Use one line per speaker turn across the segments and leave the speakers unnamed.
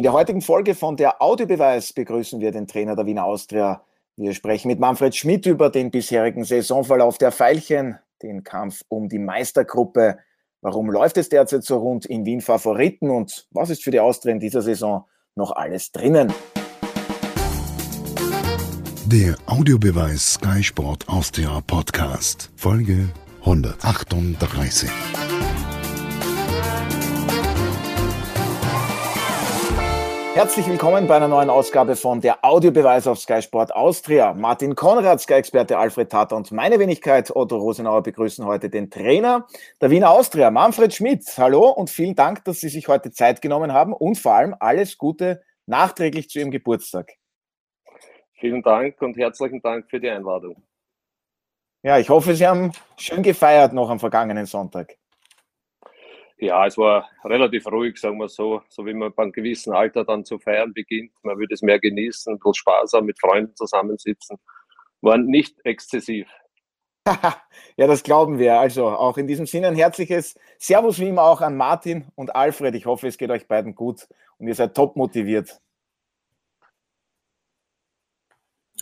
In der heutigen Folge von der Audiobeweis begrüßen wir den Trainer der Wiener Austria. Wir sprechen mit Manfred Schmidt über den bisherigen Saisonverlauf der Veilchen, den Kampf um die Meistergruppe. Warum läuft es derzeit so rund in Wien Favoriten und was ist für die Austria in dieser Saison noch alles drinnen?
Der Audiobeweis Sky Sport Austria Podcast, Folge 138.
Herzlich willkommen bei einer neuen Ausgabe von der Audiobeweis auf Sky Sport Austria. Martin Konrad, Sky-Experte Alfred Tata und meine Wenigkeit Otto Rosenauer begrüßen heute den Trainer der Wiener Austria, Manfred Schmidt. Hallo und vielen Dank, dass Sie sich heute Zeit genommen haben und vor allem alles Gute nachträglich zu Ihrem Geburtstag.
Vielen Dank und herzlichen Dank für die Einladung.
Ja, ich hoffe, Sie haben schön gefeiert noch am vergangenen Sonntag.
Ja, es war relativ ruhig, sagen wir so, so wie man beim gewissen Alter dann zu feiern beginnt. Man würde es mehr genießen, Spaß haben, mit Freunden zusammensitzen. War nicht exzessiv.
ja, das glauben wir. Also auch in diesem Sinne ein herzliches Servus wie immer auch an Martin und Alfred. Ich hoffe, es geht euch beiden gut und ihr seid top motiviert.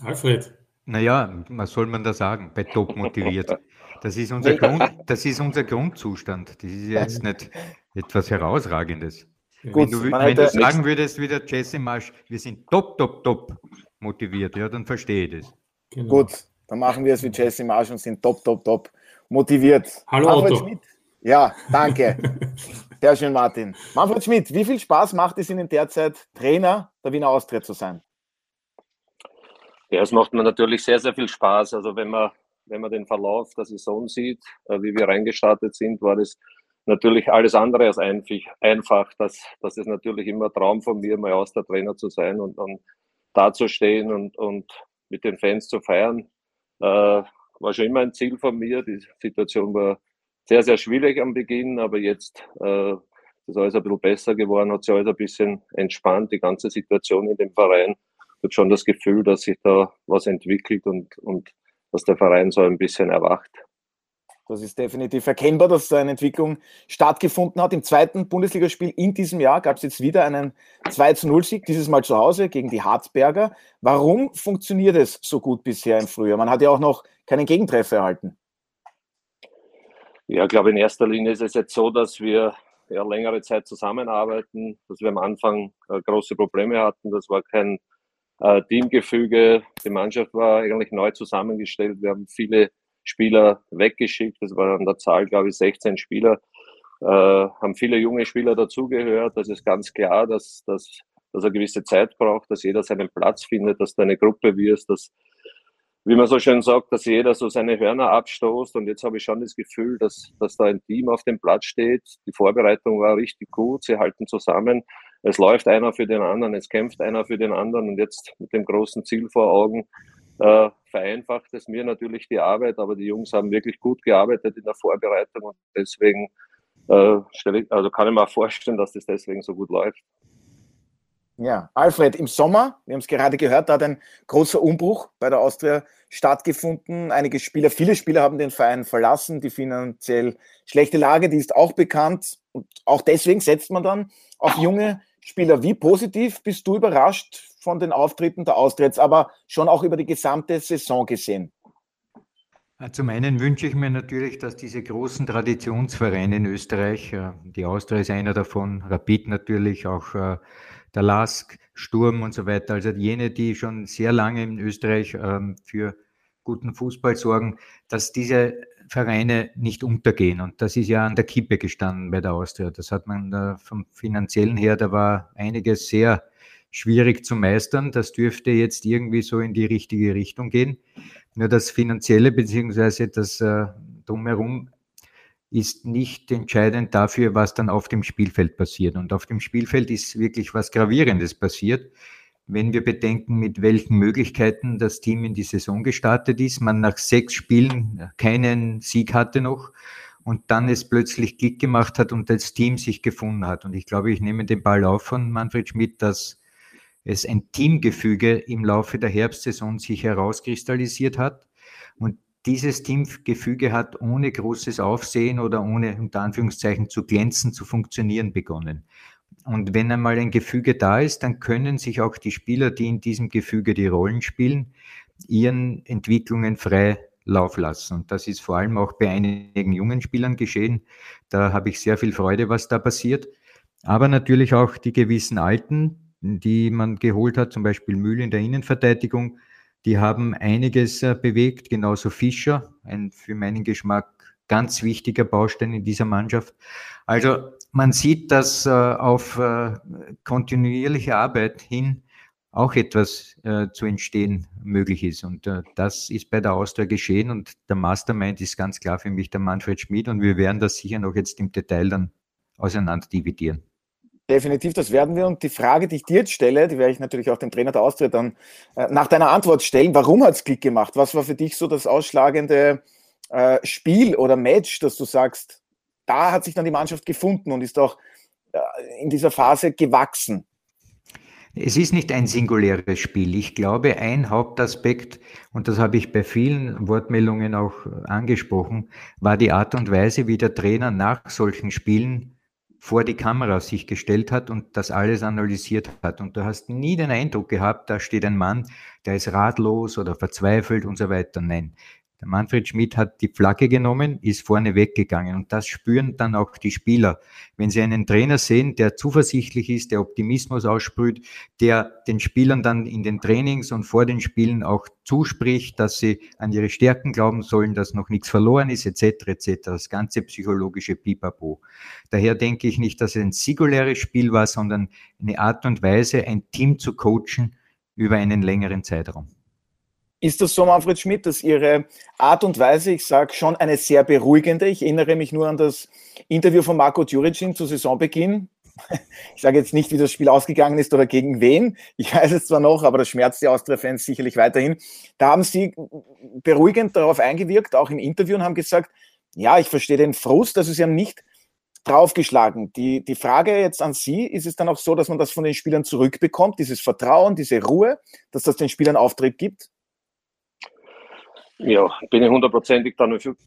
Alfred.
Naja, was soll man da sagen, bei top motiviert? Das ist unser, Grund, das ist unser Grundzustand. Das ist jetzt nicht etwas Herausragendes. Gut, wenn du, wenn du sagen würdest, wie der Jesse Marsch, wir sind top, top, top motiviert, ja, dann verstehe ich das.
Genau. Gut, dann machen wir es wie Jesse Marsch und sind top, top, top motiviert.
Hallo Manfred Otto. Schmidt.
Ja, danke. Sehr schön, Martin. Manfred Schmidt, wie viel Spaß macht es Ihnen derzeit, Trainer der Wiener Austria zu sein?
Ja, es macht mir natürlich sehr, sehr viel Spaß. Also wenn man wenn man den Verlauf der Saison sieht, äh, wie wir reingestartet sind, war das natürlich alles andere als einfach. Das, das ist natürlich immer Traum von mir, mal aus der Trainer zu sein und, und da zu stehen und, und mit den Fans zu feiern. Äh, war schon immer ein Ziel von mir. Die Situation war sehr, sehr schwierig am Beginn, aber jetzt äh, ist alles ein bisschen besser geworden, hat sich alles ein bisschen entspannt, die ganze Situation in dem Verein. Ich habe schon das Gefühl, dass sich da was entwickelt und, und dass der Verein so ein bisschen erwacht.
Das ist definitiv erkennbar, dass da eine Entwicklung stattgefunden hat. Im zweiten Bundesligaspiel in diesem Jahr gab es jetzt wieder einen 2 0 Sieg, dieses Mal zu Hause gegen die Harzberger. Warum funktioniert es so gut bisher im Frühjahr? Man hat ja auch noch keinen Gegentreffer erhalten.
Ja, ich glaube, in erster Linie ist es jetzt so, dass wir ja längere Zeit zusammenarbeiten, dass wir am Anfang äh, große Probleme hatten. Das war kein äh, Teamgefüge. Die Mannschaft war eigentlich neu zusammengestellt. Wir haben viele Spieler weggeschickt. Das war an der Zahl, glaube ich, 16 Spieler. Äh, haben viele junge Spieler dazugehört. Das ist ganz klar, dass, dass, dass er gewisse Zeit braucht, dass jeder seinen Platz findet, dass du eine Gruppe wirst, dass, wie man so schön sagt, dass jeder so seine Hörner abstoßt. Und jetzt habe ich schon das Gefühl, dass, dass da ein Team auf dem Platz steht. Die Vorbereitung war richtig gut. Sie halten zusammen es läuft einer für den anderen, es kämpft einer für den anderen und jetzt mit dem großen Ziel vor Augen äh, vereinfacht es mir natürlich die Arbeit, aber die Jungs haben wirklich gut gearbeitet in der Vorbereitung und deswegen äh, ich, also kann ich mir auch vorstellen, dass das deswegen so gut läuft.
Ja, Alfred, im Sommer, wir haben es gerade gehört, da hat ein großer Umbruch bei der Austria stattgefunden. Einige Spieler, viele Spieler haben den Verein verlassen. Die finanziell schlechte Lage, die ist auch bekannt. Und auch deswegen setzt man dann auf junge Spieler. Wie positiv bist du überrascht von den Auftritten der Austritts, aber schon auch über die gesamte Saison gesehen?
Zum einen wünsche ich mir natürlich, dass diese großen Traditionsvereine in Österreich, äh, die Austria ist einer davon, Rapid natürlich, auch äh, der LASK, Sturm und so weiter, also jene, die schon sehr lange in Österreich ähm, für guten Fußball sorgen, dass diese Vereine nicht untergehen. Und das ist ja an der Kippe gestanden bei der Austria. Das hat man äh, vom finanziellen her, da war einiges sehr schwierig zu meistern. Das dürfte jetzt irgendwie so in die richtige Richtung gehen. Nur das Finanzielle beziehungsweise das äh, Drumherum ist nicht entscheidend dafür, was dann auf dem Spielfeld passiert. Und auf dem Spielfeld ist wirklich was Gravierendes passiert wenn wir bedenken, mit welchen Möglichkeiten das Team in die Saison gestartet ist, man nach sechs Spielen keinen Sieg hatte noch und dann es plötzlich Klick gemacht hat und das Team sich gefunden hat. Und ich glaube, ich nehme den Ball auf von Manfred Schmidt, dass es ein Teamgefüge im Laufe der Herbstsaison sich herauskristallisiert hat. Und dieses Teamgefüge hat ohne großes Aufsehen oder ohne unter Anführungszeichen zu glänzen, zu funktionieren begonnen. Und wenn einmal ein Gefüge da ist, dann können sich auch die Spieler, die in diesem Gefüge die Rollen spielen, ihren Entwicklungen frei Lauf lassen. Und das ist vor allem auch bei einigen jungen Spielern geschehen. Da habe ich sehr viel Freude, was da passiert. Aber natürlich auch die gewissen Alten, die man geholt hat, zum Beispiel Mühl in der Innenverteidigung, die haben einiges äh, bewegt, genauso Fischer, ein für meinen Geschmack ganz wichtiger Baustein in dieser Mannschaft. Also man sieht, dass äh, auf äh, kontinuierliche Arbeit hin auch etwas zu entstehen möglich ist. Und das ist bei der Austria geschehen und der Mastermind ist ganz klar für mich der Manfred Schmid und wir werden das sicher noch jetzt im Detail dann auseinander dividieren.
Definitiv, das werden wir. Und die Frage, die ich dir jetzt stelle, die werde ich natürlich auch dem Trainer der Austria dann äh, nach deiner Antwort stellen. Warum hat es Klick gemacht? Was war für dich so das ausschlagende äh, Spiel oder Match, dass du sagst, da hat sich dann die Mannschaft gefunden und ist auch äh, in dieser Phase gewachsen?
Es ist nicht ein singuläres Spiel. Ich glaube, ein Hauptaspekt, und das habe ich bei vielen Wortmeldungen auch angesprochen, war die Art und Weise, wie der Trainer nach solchen Spielen vor die Kamera sich gestellt hat und das alles analysiert hat. Und du hast nie den Eindruck gehabt, da steht ein Mann, der ist ratlos oder verzweifelt und so weiter. Nein, der Manfred Schmidt hat die Flagge genommen, ist vorne weggegangen und das spüren dann auch die Spieler. Wenn sie einen Trainer sehen, der zuversichtlich ist, der Optimismus aussprüht, der den Spielern dann in den Trainings und vor den Spielen auch zuspricht, dass sie an ihre Stärken glauben sollen, dass noch nichts verloren ist, etc., etc., das ganze psychologische Pipapo. Daher denke ich nicht, dass es ein singuläres Spiel war, sondern eine Art und Weise, ein Team zu coachen über einen längeren Zeitraum.
Ist das so, Manfred Schmidt, dass Ihre Art und Weise, ich sage schon eine sehr beruhigende, ich erinnere mich nur an das Interview von Marco Djuricin zu Saisonbeginn. Ich sage jetzt nicht, wie das Spiel ausgegangen ist oder gegen wen. Ich weiß es zwar noch, aber das schmerzt die Austria-Fans sicherlich weiterhin. Da haben Sie beruhigend darauf eingewirkt, auch im Interview, und haben gesagt, ja, ich verstehe den Frust, also Sie haben nicht draufgeschlagen. Die, die Frage jetzt an Sie, ist es dann auch so, dass man das von den Spielern zurückbekommt, dieses Vertrauen, diese Ruhe, dass das den Spielern Auftrieb gibt?
Ja, bin ich hundertprozentig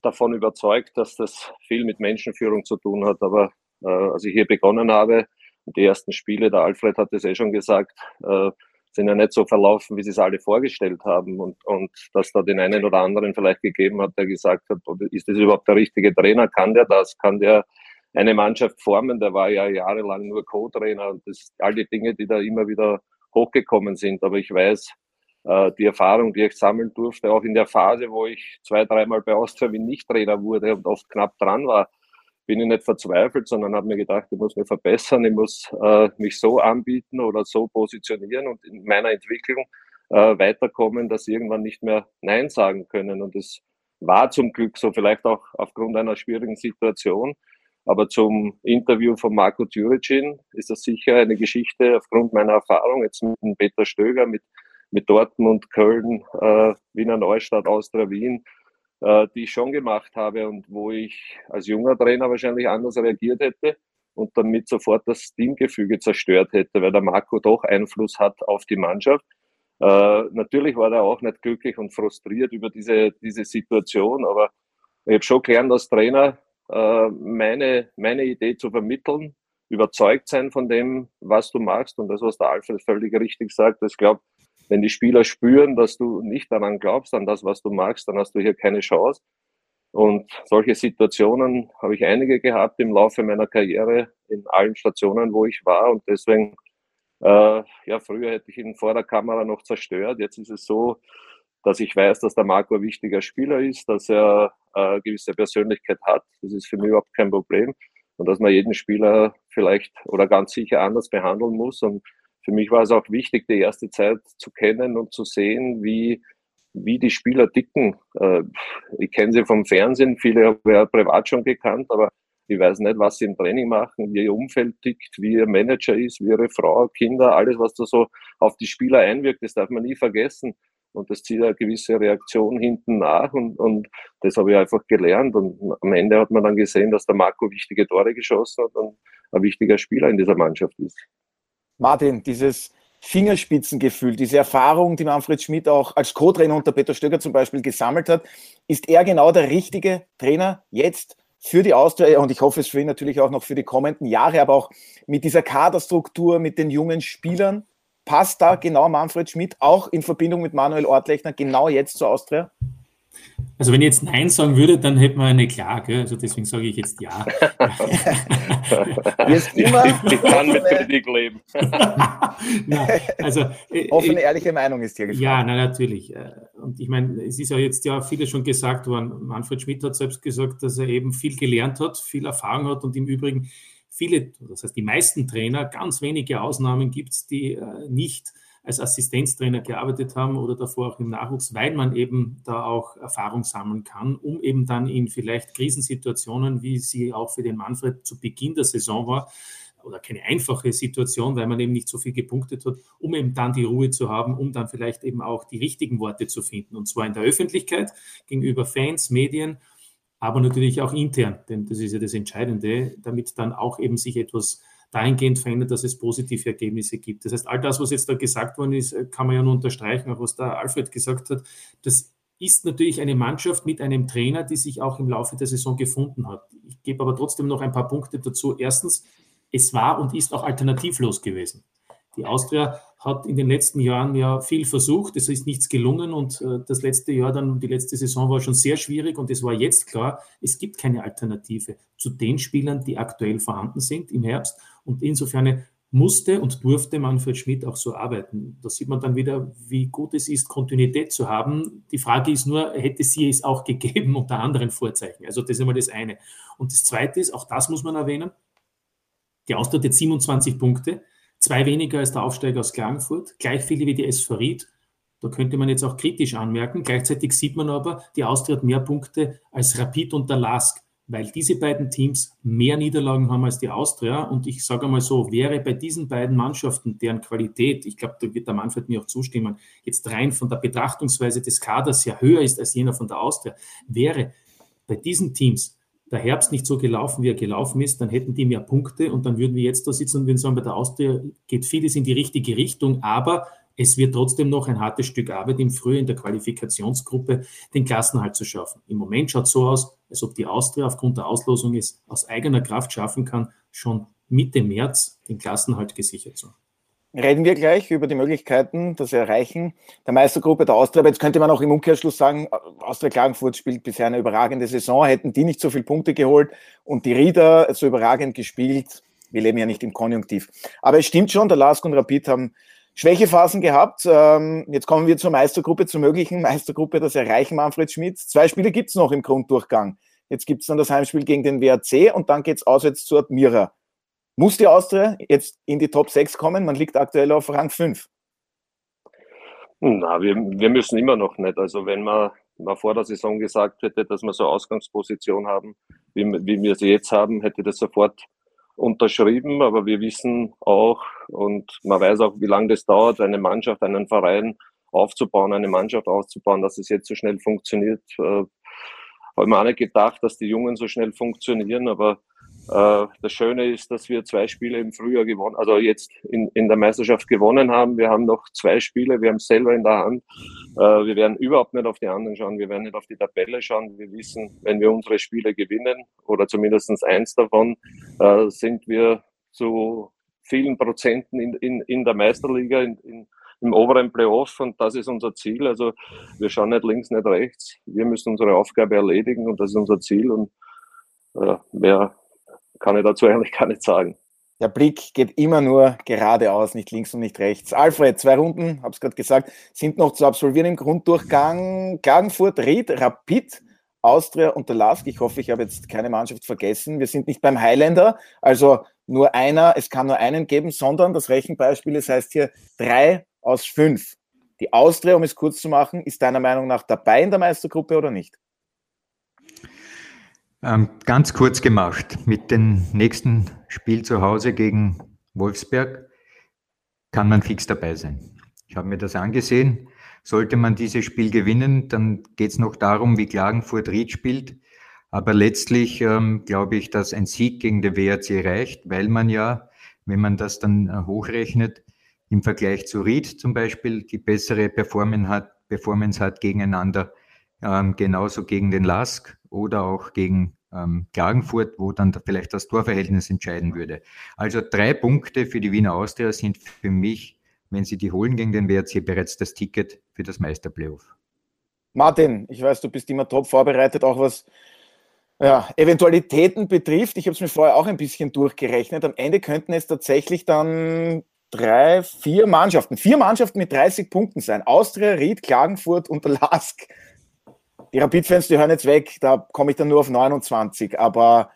davon überzeugt, dass das viel mit Menschenführung zu tun hat. Aber äh, als ich hier begonnen habe, die ersten Spiele, der Alfred hat es eh schon gesagt, äh, sind ja nicht so verlaufen, wie sie es alle vorgestellt haben. Und, und dass da den einen oder anderen vielleicht gegeben hat, der gesagt hat, ist das überhaupt der richtige Trainer? Kann der das? Kann der eine Mannschaft formen? Der war ja jahrelang nur Co-Trainer und das all die Dinge, die da immer wieder hochgekommen sind. Aber ich weiß, die Erfahrung, die ich sammeln durfte, auch in der Phase, wo ich zwei, dreimal bei Austria Wien nicht Trainer wurde und oft knapp dran war, bin ich nicht verzweifelt, sondern habe mir gedacht, ich muss mich verbessern, ich muss äh, mich so anbieten oder so positionieren und in meiner Entwicklung äh, weiterkommen, dass sie irgendwann nicht mehr Nein sagen können. Und es war zum Glück so, vielleicht auch aufgrund einer schwierigen Situation. Aber zum Interview von Marco Djuricin ist das sicher eine Geschichte aufgrund meiner Erfahrung jetzt mit Peter Stöger, mit mit Dortmund, Köln, äh, Wiener Neustadt, Austria Wien, äh, die ich schon gemacht habe und wo ich als junger Trainer wahrscheinlich anders reagiert hätte und damit sofort das Teamgefüge zerstört hätte, weil der Marco doch Einfluss hat auf die Mannschaft. Äh, natürlich war er auch nicht glücklich und frustriert über diese, diese Situation, aber ich habe schon gelernt als Trainer, äh, meine, meine Idee zu vermitteln, überzeugt sein von dem, was du machst und das, was der Alfred völlig richtig sagt. Ich glaube, wenn die Spieler spüren, dass du nicht daran glaubst, an das, was du magst, dann hast du hier keine Chance. Und solche Situationen habe ich einige gehabt im Laufe meiner Karriere in allen Stationen, wo ich war. Und deswegen, äh, ja, früher hätte ich ihn vor der Kamera noch zerstört. Jetzt ist es so, dass ich weiß, dass der Marco ein wichtiger Spieler ist, dass er äh, gewisse Persönlichkeit hat. Das ist für mich überhaupt kein Problem. Und dass man jeden Spieler vielleicht oder ganz sicher anders behandeln muss. Und für mich war es auch wichtig, die erste Zeit zu kennen und zu sehen, wie, wie die Spieler dicken. Äh, ich kenne sie vom Fernsehen, viele habe ich privat schon gekannt, aber ich weiß nicht, was sie im Training machen, wie ihr Umfeld tickt, wie ihr Manager ist, wie ihre Frau, Kinder, alles, was da so auf die Spieler einwirkt, das darf man nie vergessen. Und das zieht eine gewisse Reaktion hinten nach und, und das habe ich einfach gelernt. Und am Ende hat man dann gesehen, dass der Marco wichtige Tore geschossen hat und ein wichtiger Spieler in dieser Mannschaft ist.
Martin, dieses Fingerspitzengefühl, diese Erfahrung, die Manfred Schmidt auch als Co-Trainer unter Peter Stöger zum Beispiel gesammelt hat, ist er genau der richtige Trainer jetzt für die Austria und ich hoffe es für ihn natürlich auch noch für die kommenden Jahre, aber auch mit dieser Kaderstruktur, mit den jungen Spielern. Passt da genau Manfred Schmidt auch in Verbindung mit Manuel Ortlechner genau jetzt zur Austria?
Also wenn ich jetzt Nein sagen würde, dann hätten wir eine Klage. Also deswegen sage ich jetzt Ja.
Wirst immer
ich kann mit Kritik leben.
na, also, äh, offene, ehrliche Meinung ist hier
gefragt. Ja, na, natürlich. Äh, und ich meine, es ist ja jetzt ja vieles schon gesagt worden. Manfred Schmidt hat selbst gesagt, dass er eben viel gelernt hat, viel Erfahrung hat und im Übrigen viele, das heißt die meisten Trainer, ganz wenige Ausnahmen gibt es, die äh, nicht als Assistenztrainer gearbeitet haben oder davor auch im Nachwuchs, weil man eben da auch Erfahrung sammeln kann, um eben dann in vielleicht Krisensituationen, wie sie auch für den Manfred zu Beginn der Saison war, oder keine einfache Situation, weil man eben nicht so viel gepunktet hat, um eben dann die Ruhe zu haben, um dann vielleicht eben auch die richtigen Worte zu finden. Und zwar in der Öffentlichkeit, gegenüber Fans, Medien, aber natürlich auch intern, denn das ist ja das Entscheidende, damit dann auch eben sich etwas dahingehend verändert, dass es positive Ergebnisse gibt. Das heißt, all das, was jetzt da gesagt worden ist, kann man ja nur unterstreichen, auch was da Alfred gesagt hat. Das ist natürlich eine Mannschaft mit einem Trainer, die sich auch im Laufe der Saison gefunden hat. Ich gebe aber trotzdem noch ein paar Punkte dazu. Erstens, es war und ist auch alternativlos gewesen. Die Austria hat in den letzten Jahren ja viel versucht, es ist nichts gelungen und äh, das letzte Jahr dann, die letzte Saison war schon sehr schwierig und es war jetzt klar, es gibt keine Alternative zu den Spielern, die aktuell vorhanden sind im Herbst und insofern musste und durfte Manfred Schmidt auch so arbeiten. Da sieht man dann wieder, wie gut es ist, Kontinuität zu haben. Die Frage ist nur, hätte sie es auch gegeben unter anderen Vorzeichen? Also das ist einmal das eine. Und das zweite ist, auch das muss man erwähnen, die Austria hat jetzt 27 Punkte Zwei weniger als der Aufsteiger aus Klagenfurt, gleich viele wie die SV Ried. Da könnte man jetzt auch kritisch anmerken. Gleichzeitig sieht man aber, die Austria hat mehr Punkte als Rapid und der Lask, weil diese beiden Teams mehr Niederlagen haben als die Austria. Und ich sage mal so, wäre bei diesen beiden Mannschaften, deren Qualität, ich glaube, da wird der Manfred mir auch zustimmen, jetzt rein von der Betrachtungsweise des Kaders ja höher ist als jener von der Austria, wäre bei diesen Teams der Herbst nicht so gelaufen, wie er gelaufen ist, dann hätten die mehr Punkte und dann würden wir jetzt da sitzen und würden sagen, bei der Austria geht vieles in die richtige Richtung, aber es wird trotzdem noch ein hartes Stück Arbeit im Frühjahr in der Qualifikationsgruppe, den Klassenhalt zu schaffen. Im Moment schaut es so aus, als ob die Austria aufgrund der Auslosung es aus eigener Kraft schaffen kann, schon Mitte März den Klassenhalt gesichert zu haben
reden wir gleich über die Möglichkeiten, das Erreichen der Meistergruppe der Austria. Aber jetzt könnte man auch im Umkehrschluss sagen, Austria Klagenfurt spielt bisher eine überragende Saison. Hätten die nicht so viele Punkte geholt und die Rieder so überragend gespielt, wir leben ja nicht im Konjunktiv. Aber es stimmt schon, der Lask und Rapid haben Schwächephasen gehabt. Ähm, jetzt kommen wir zur Meistergruppe, zur möglichen Meistergruppe, das Erreichen Manfred Schmidt. Zwei Spiele gibt's noch im Grunddurchgang. Jetzt gibt's dann das Heimspiel gegen den WAC und dann geht's auswärts zu Admira. Muss die Austria jetzt in die Top 6 kommen? Man liegt aktuell auf Rang 5.
Na, wir, wir müssen immer noch nicht. Also wenn man, man vor der Saison gesagt hätte, dass wir so eine Ausgangsposition haben, wie, wie wir sie jetzt haben, hätte das sofort unterschrieben. Aber wir wissen auch und man weiß auch, wie lange das dauert, eine Mannschaft, einen Verein aufzubauen, eine Mannschaft aufzubauen, dass es jetzt so schnell funktioniert. Äh, habe mir auch nicht gedacht, dass die Jungen so schnell funktionieren, aber das Schöne ist, dass wir zwei Spiele im Frühjahr gewonnen, also jetzt in, in der Meisterschaft gewonnen haben. Wir haben noch zwei Spiele, wir haben es selber in der Hand. Äh, wir werden überhaupt nicht auf die anderen schauen, wir werden nicht auf die Tabelle schauen. Wir wissen, wenn wir unsere Spiele gewinnen oder zumindest eins davon, äh, sind wir zu vielen Prozenten in, in, in der Meisterliga, in, in, im oberen Playoff und das ist unser Ziel. Also wir schauen nicht links, nicht rechts. Wir müssen unsere Aufgabe erledigen und das ist unser Ziel und äh, wer kann ich dazu eigentlich gar nicht sagen.
Der Blick geht immer nur geradeaus, nicht links und nicht rechts. Alfred, zwei Runden, habe es gerade gesagt, sind noch zu absolvieren im Grunddurchgang. Klagenfurt, Ried, Rapid, Austria und der Lask. Ich hoffe, ich habe jetzt keine Mannschaft vergessen. Wir sind nicht beim Highlander, also nur einer, es kann nur einen geben, sondern das Rechenbeispiel, das heißt hier drei aus fünf. Die Austria, um es kurz zu machen, ist deiner Meinung nach dabei in der Meistergruppe oder nicht?
Ähm, ganz kurz gemacht, mit dem nächsten Spiel zu Hause gegen Wolfsberg kann man fix dabei sein. Ich habe mir das angesehen. Sollte man dieses Spiel gewinnen, dann geht es noch darum, wie Klagenfurt Ried spielt. Aber letztlich ähm, glaube ich, dass ein Sieg gegen den WRC reicht, weil man ja, wenn man das dann äh, hochrechnet, im Vergleich zu Ried zum Beispiel die bessere Performance hat, Performance hat gegeneinander, ähm, genauso gegen den Lask oder auch gegen ähm, Klagenfurt, wo dann vielleicht das Torverhältnis entscheiden würde. Also drei Punkte für die Wiener Austria sind für mich, wenn sie die holen gegen den WRC, bereits das Ticket für das Meisterplayoff.
Martin, ich weiß, du bist immer top vorbereitet, auch was ja, Eventualitäten betrifft. Ich habe es mir vorher auch ein bisschen durchgerechnet. Am Ende könnten es tatsächlich dann drei, vier Mannschaften, vier Mannschaften mit 30 Punkten sein. Austria, Ried, Klagenfurt und der Lask. Die Rapid-Fans, die hören jetzt weg, da komme ich dann nur auf 29, aber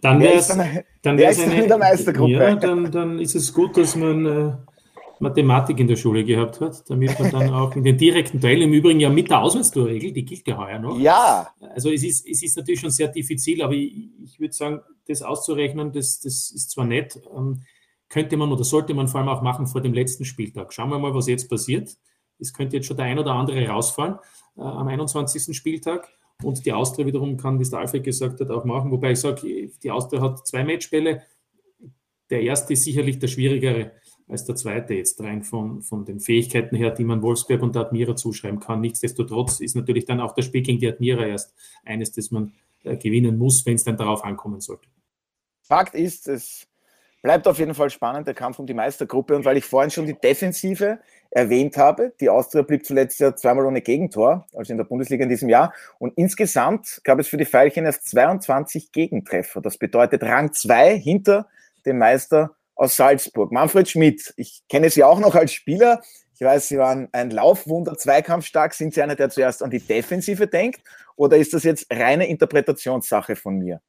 dann wäre es dann, wär's
dann in der Meistergruppe. Ja,
dann, dann ist es gut, dass man äh, Mathematik in der Schule gehabt hat, damit man dann auch in den direkten Teil, im Übrigen ja mit der Auswärtstorregel, die gilt ja heuer noch.
Ja.
Also es ist, es ist natürlich schon sehr diffizil, aber ich, ich würde sagen, das auszurechnen, das, das ist zwar nett, ähm, könnte man oder sollte man vor allem auch machen vor dem letzten Spieltag. Schauen wir mal, was jetzt passiert. Es könnte jetzt schon der ein oder andere rausfallen äh, am 21. Spieltag. Und die Austria wiederum kann, wie es der Alfred gesagt hat, auch machen. Wobei ich sage, die Austria hat zwei Matchbälle. Der erste ist sicherlich der schwierigere als der zweite jetzt rein von, von den Fähigkeiten her, die man Wolfsberg und der Admira zuschreiben kann. Nichtsdestotrotz ist natürlich dann auch das Spiel gegen die Admira erst eines, das man äh, gewinnen muss, wenn es dann darauf ankommen sollte.
Fakt ist, es bleibt auf jeden Fall spannend, der Kampf um die Meistergruppe. Und weil ich vorhin schon die Defensive erwähnt habe, die Austria blieb zuletzt ja zweimal ohne Gegentor, also in der Bundesliga in diesem Jahr. Und insgesamt gab es für die Veilchen erst 22 Gegentreffer. Das bedeutet Rang 2 hinter dem Meister aus Salzburg. Manfred Schmidt, ich kenne Sie auch noch als Spieler. Ich weiß, Sie waren ein Laufwunder, zweikampfstark. Sind Sie einer, der zuerst an die Defensive denkt? Oder ist das jetzt reine Interpretationssache von mir?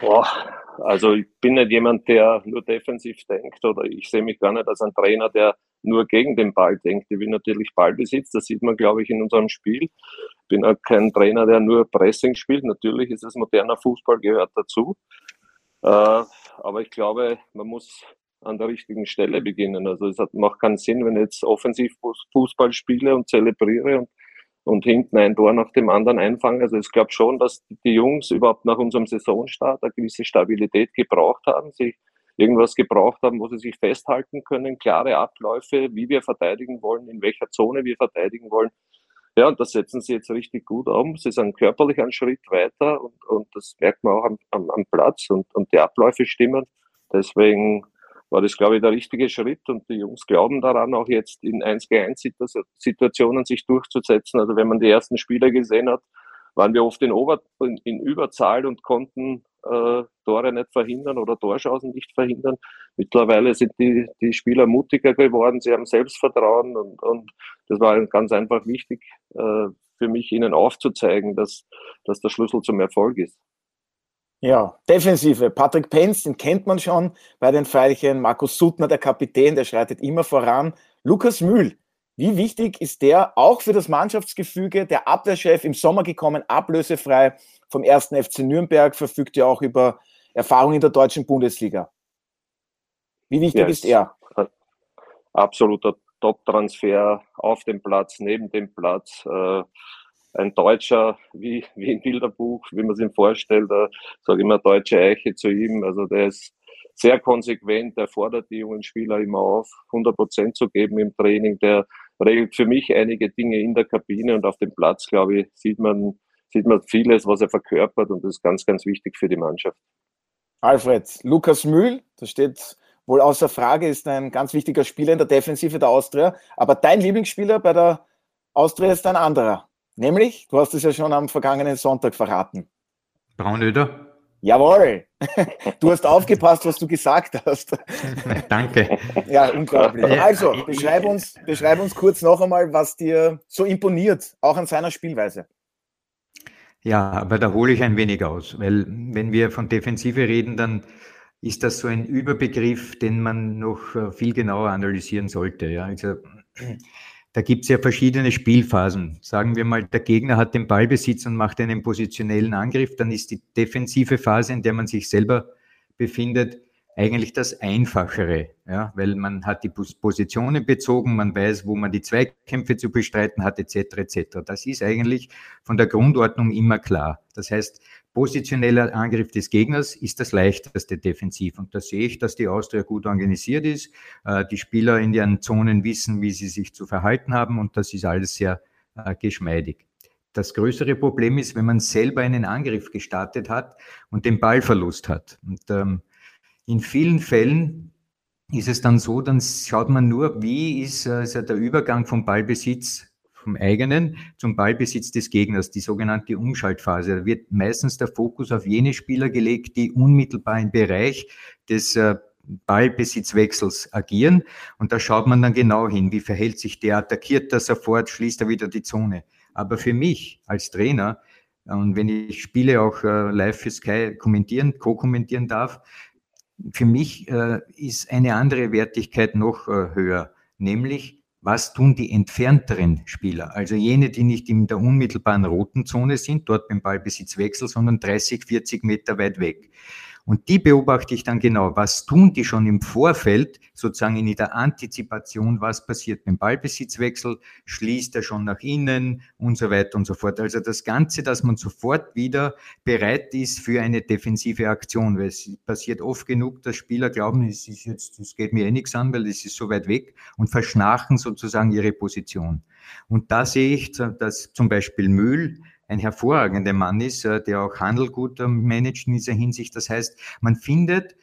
Boah, also ich bin nicht jemand, der nur defensiv denkt oder ich sehe mich gar nicht als ein Trainer, der nur gegen den Ball denkt. Ich will natürlich Ballbesitz, das sieht man, glaube ich, in unserem Spiel. Ich bin auch kein Trainer, der nur Pressing spielt. Natürlich ist es moderner Fußball, gehört dazu. Äh, aber ich glaube, man muss an der richtigen Stelle beginnen. Also es macht keinen Sinn, wenn ich jetzt offensiv Fußball spiele und zelebriere und, und hinten ein Tor nach dem anderen einfange. Also ich glaube schon, dass die Jungs überhaupt nach unserem Saisonstart eine gewisse Stabilität gebraucht haben, sich irgendwas gebraucht haben, wo sie sich festhalten können, klare Abläufe, wie wir verteidigen wollen, in welcher Zone wir verteidigen wollen. Ja, und das setzen sie jetzt richtig gut um. Sie sind körperlich einen Schritt weiter und, und das merkt man auch am, am, am Platz und, und die Abläufe stimmen. Deswegen war das, glaube ich, der richtige Schritt und die Jungs glauben daran, auch jetzt in 1 gegen 1 Situationen sich durchzusetzen. Also wenn man die ersten Spiele gesehen hat, waren wir oft in, Ober in, in Überzahl und konnten äh, Tore nicht verhindern oder Torschancen nicht verhindern. Mittlerweile sind die, die Spieler mutiger geworden, sie haben Selbstvertrauen und, und das war ganz einfach wichtig äh, für mich, ihnen aufzuzeigen, dass, dass der Schlüssel zum Erfolg ist.
Ja, Defensive. Patrick Penz, den kennt man schon bei den Pfeilchen. Markus Suttner, der Kapitän, der schreitet immer voran. Lukas Mühl, wie wichtig ist der auch für das Mannschaftsgefüge? Der Abwehrchef im Sommer gekommen, ablösefrei vom ersten FC Nürnberg, verfügt ja auch über Erfahrung in der deutschen Bundesliga. Wie wichtig yes. ist er?
Absoluter Top-Transfer auf dem Platz, neben dem Platz. Äh, ein Deutscher wie, wie im Bilderbuch, wie man es ihm vorstellt. Da sage ich immer deutsche Eiche zu ihm. Also der ist sehr konsequent, der fordert die jungen Spieler immer auf, 100 Prozent zu geben im Training. Der regelt für mich einige Dinge in der Kabine und auf dem Platz, glaube ich, sieht man, sieht man vieles, was er verkörpert und das ist ganz, ganz wichtig für die Mannschaft.
Alfred, Lukas Mühl, das steht wohl außer Frage, ist ein ganz wichtiger Spieler in der Defensive der Austria. Aber dein Lieblingsspieler bei der Austria ist ein anderer. Nämlich, du hast es ja schon am vergangenen Sonntag verraten.
Braunöder.
Jawohl. Du hast aufgepasst, was du gesagt hast.
Danke.
Ja, unglaublich. Also, beschreib uns, beschreib uns kurz noch einmal, was dir so imponiert, auch an seiner Spielweise.
Ja, aber da hole ich ein wenig aus, weil wenn wir von Defensive reden, dann ist das so ein Überbegriff, den man noch äh, viel genauer analysieren sollte. Ja, also, da gibt es ja verschiedene Spielphasen. Sagen wir mal, der Gegner hat den Ballbesitz und macht einen positionellen Angriff, dann ist die defensive Phase, in der man sich selber befindet, eigentlich das Einfachere, ja, weil man hat die Positionen bezogen, man weiß, wo man die Zweikämpfe zu bestreiten hat, etc., etc. Das ist eigentlich von der Grundordnung immer klar. Das heißt, positioneller Angriff des Gegners ist das leichteste defensiv. Und da sehe ich, dass die Austria gut organisiert ist, äh, die Spieler in ihren Zonen wissen, wie sie sich zu verhalten haben und das ist alles sehr äh, geschmeidig. Das größere Problem ist, wenn man selber einen Angriff gestartet hat und den Ballverlust hat. Und ähm, in vielen Fällen ist es dann so, dann schaut man nur, wie ist also der Übergang vom Ballbesitz vom eigenen zum Ballbesitz des Gegners, die sogenannte Umschaltphase. Da wird meistens der Fokus auf jene Spieler gelegt, die unmittelbar im Bereich des äh, Ballbesitzwechsels agieren. Und da schaut man dann genau hin, wie verhält sich der, attackiert er sofort, schließt er wieder die Zone. Aber für mich als Trainer, und wenn ich Spiele auch äh, live für Sky kommentieren, co-kommentieren darf, für mich äh, ist eine andere Wertigkeit noch äh, höher, nämlich was tun die entfernteren Spieler, also jene, die nicht in der unmittelbaren roten Zone sind, dort beim Ballbesitzwechsel, sondern 30, 40 Meter weit weg. Und die beobachte ich dann genau. Was tun die schon im Vorfeld, sozusagen in der Antizipation, was passiert beim Ballbesitzwechsel, schließt er schon nach innen und so weiter und so fort. Also das Ganze, dass man sofort wieder bereit ist für eine defensive Aktion, weil es passiert oft genug, dass Spieler glauben, es ist jetzt, das geht mir eh nichts an, weil es ist so weit weg und verschnarchen sozusagen ihre Position. Und da sehe ich, dass zum Beispiel Mühl ein hervorragender Mann ist, äh, der auch Handel gut ähm, managt in dieser Hinsicht. Das heißt, man findet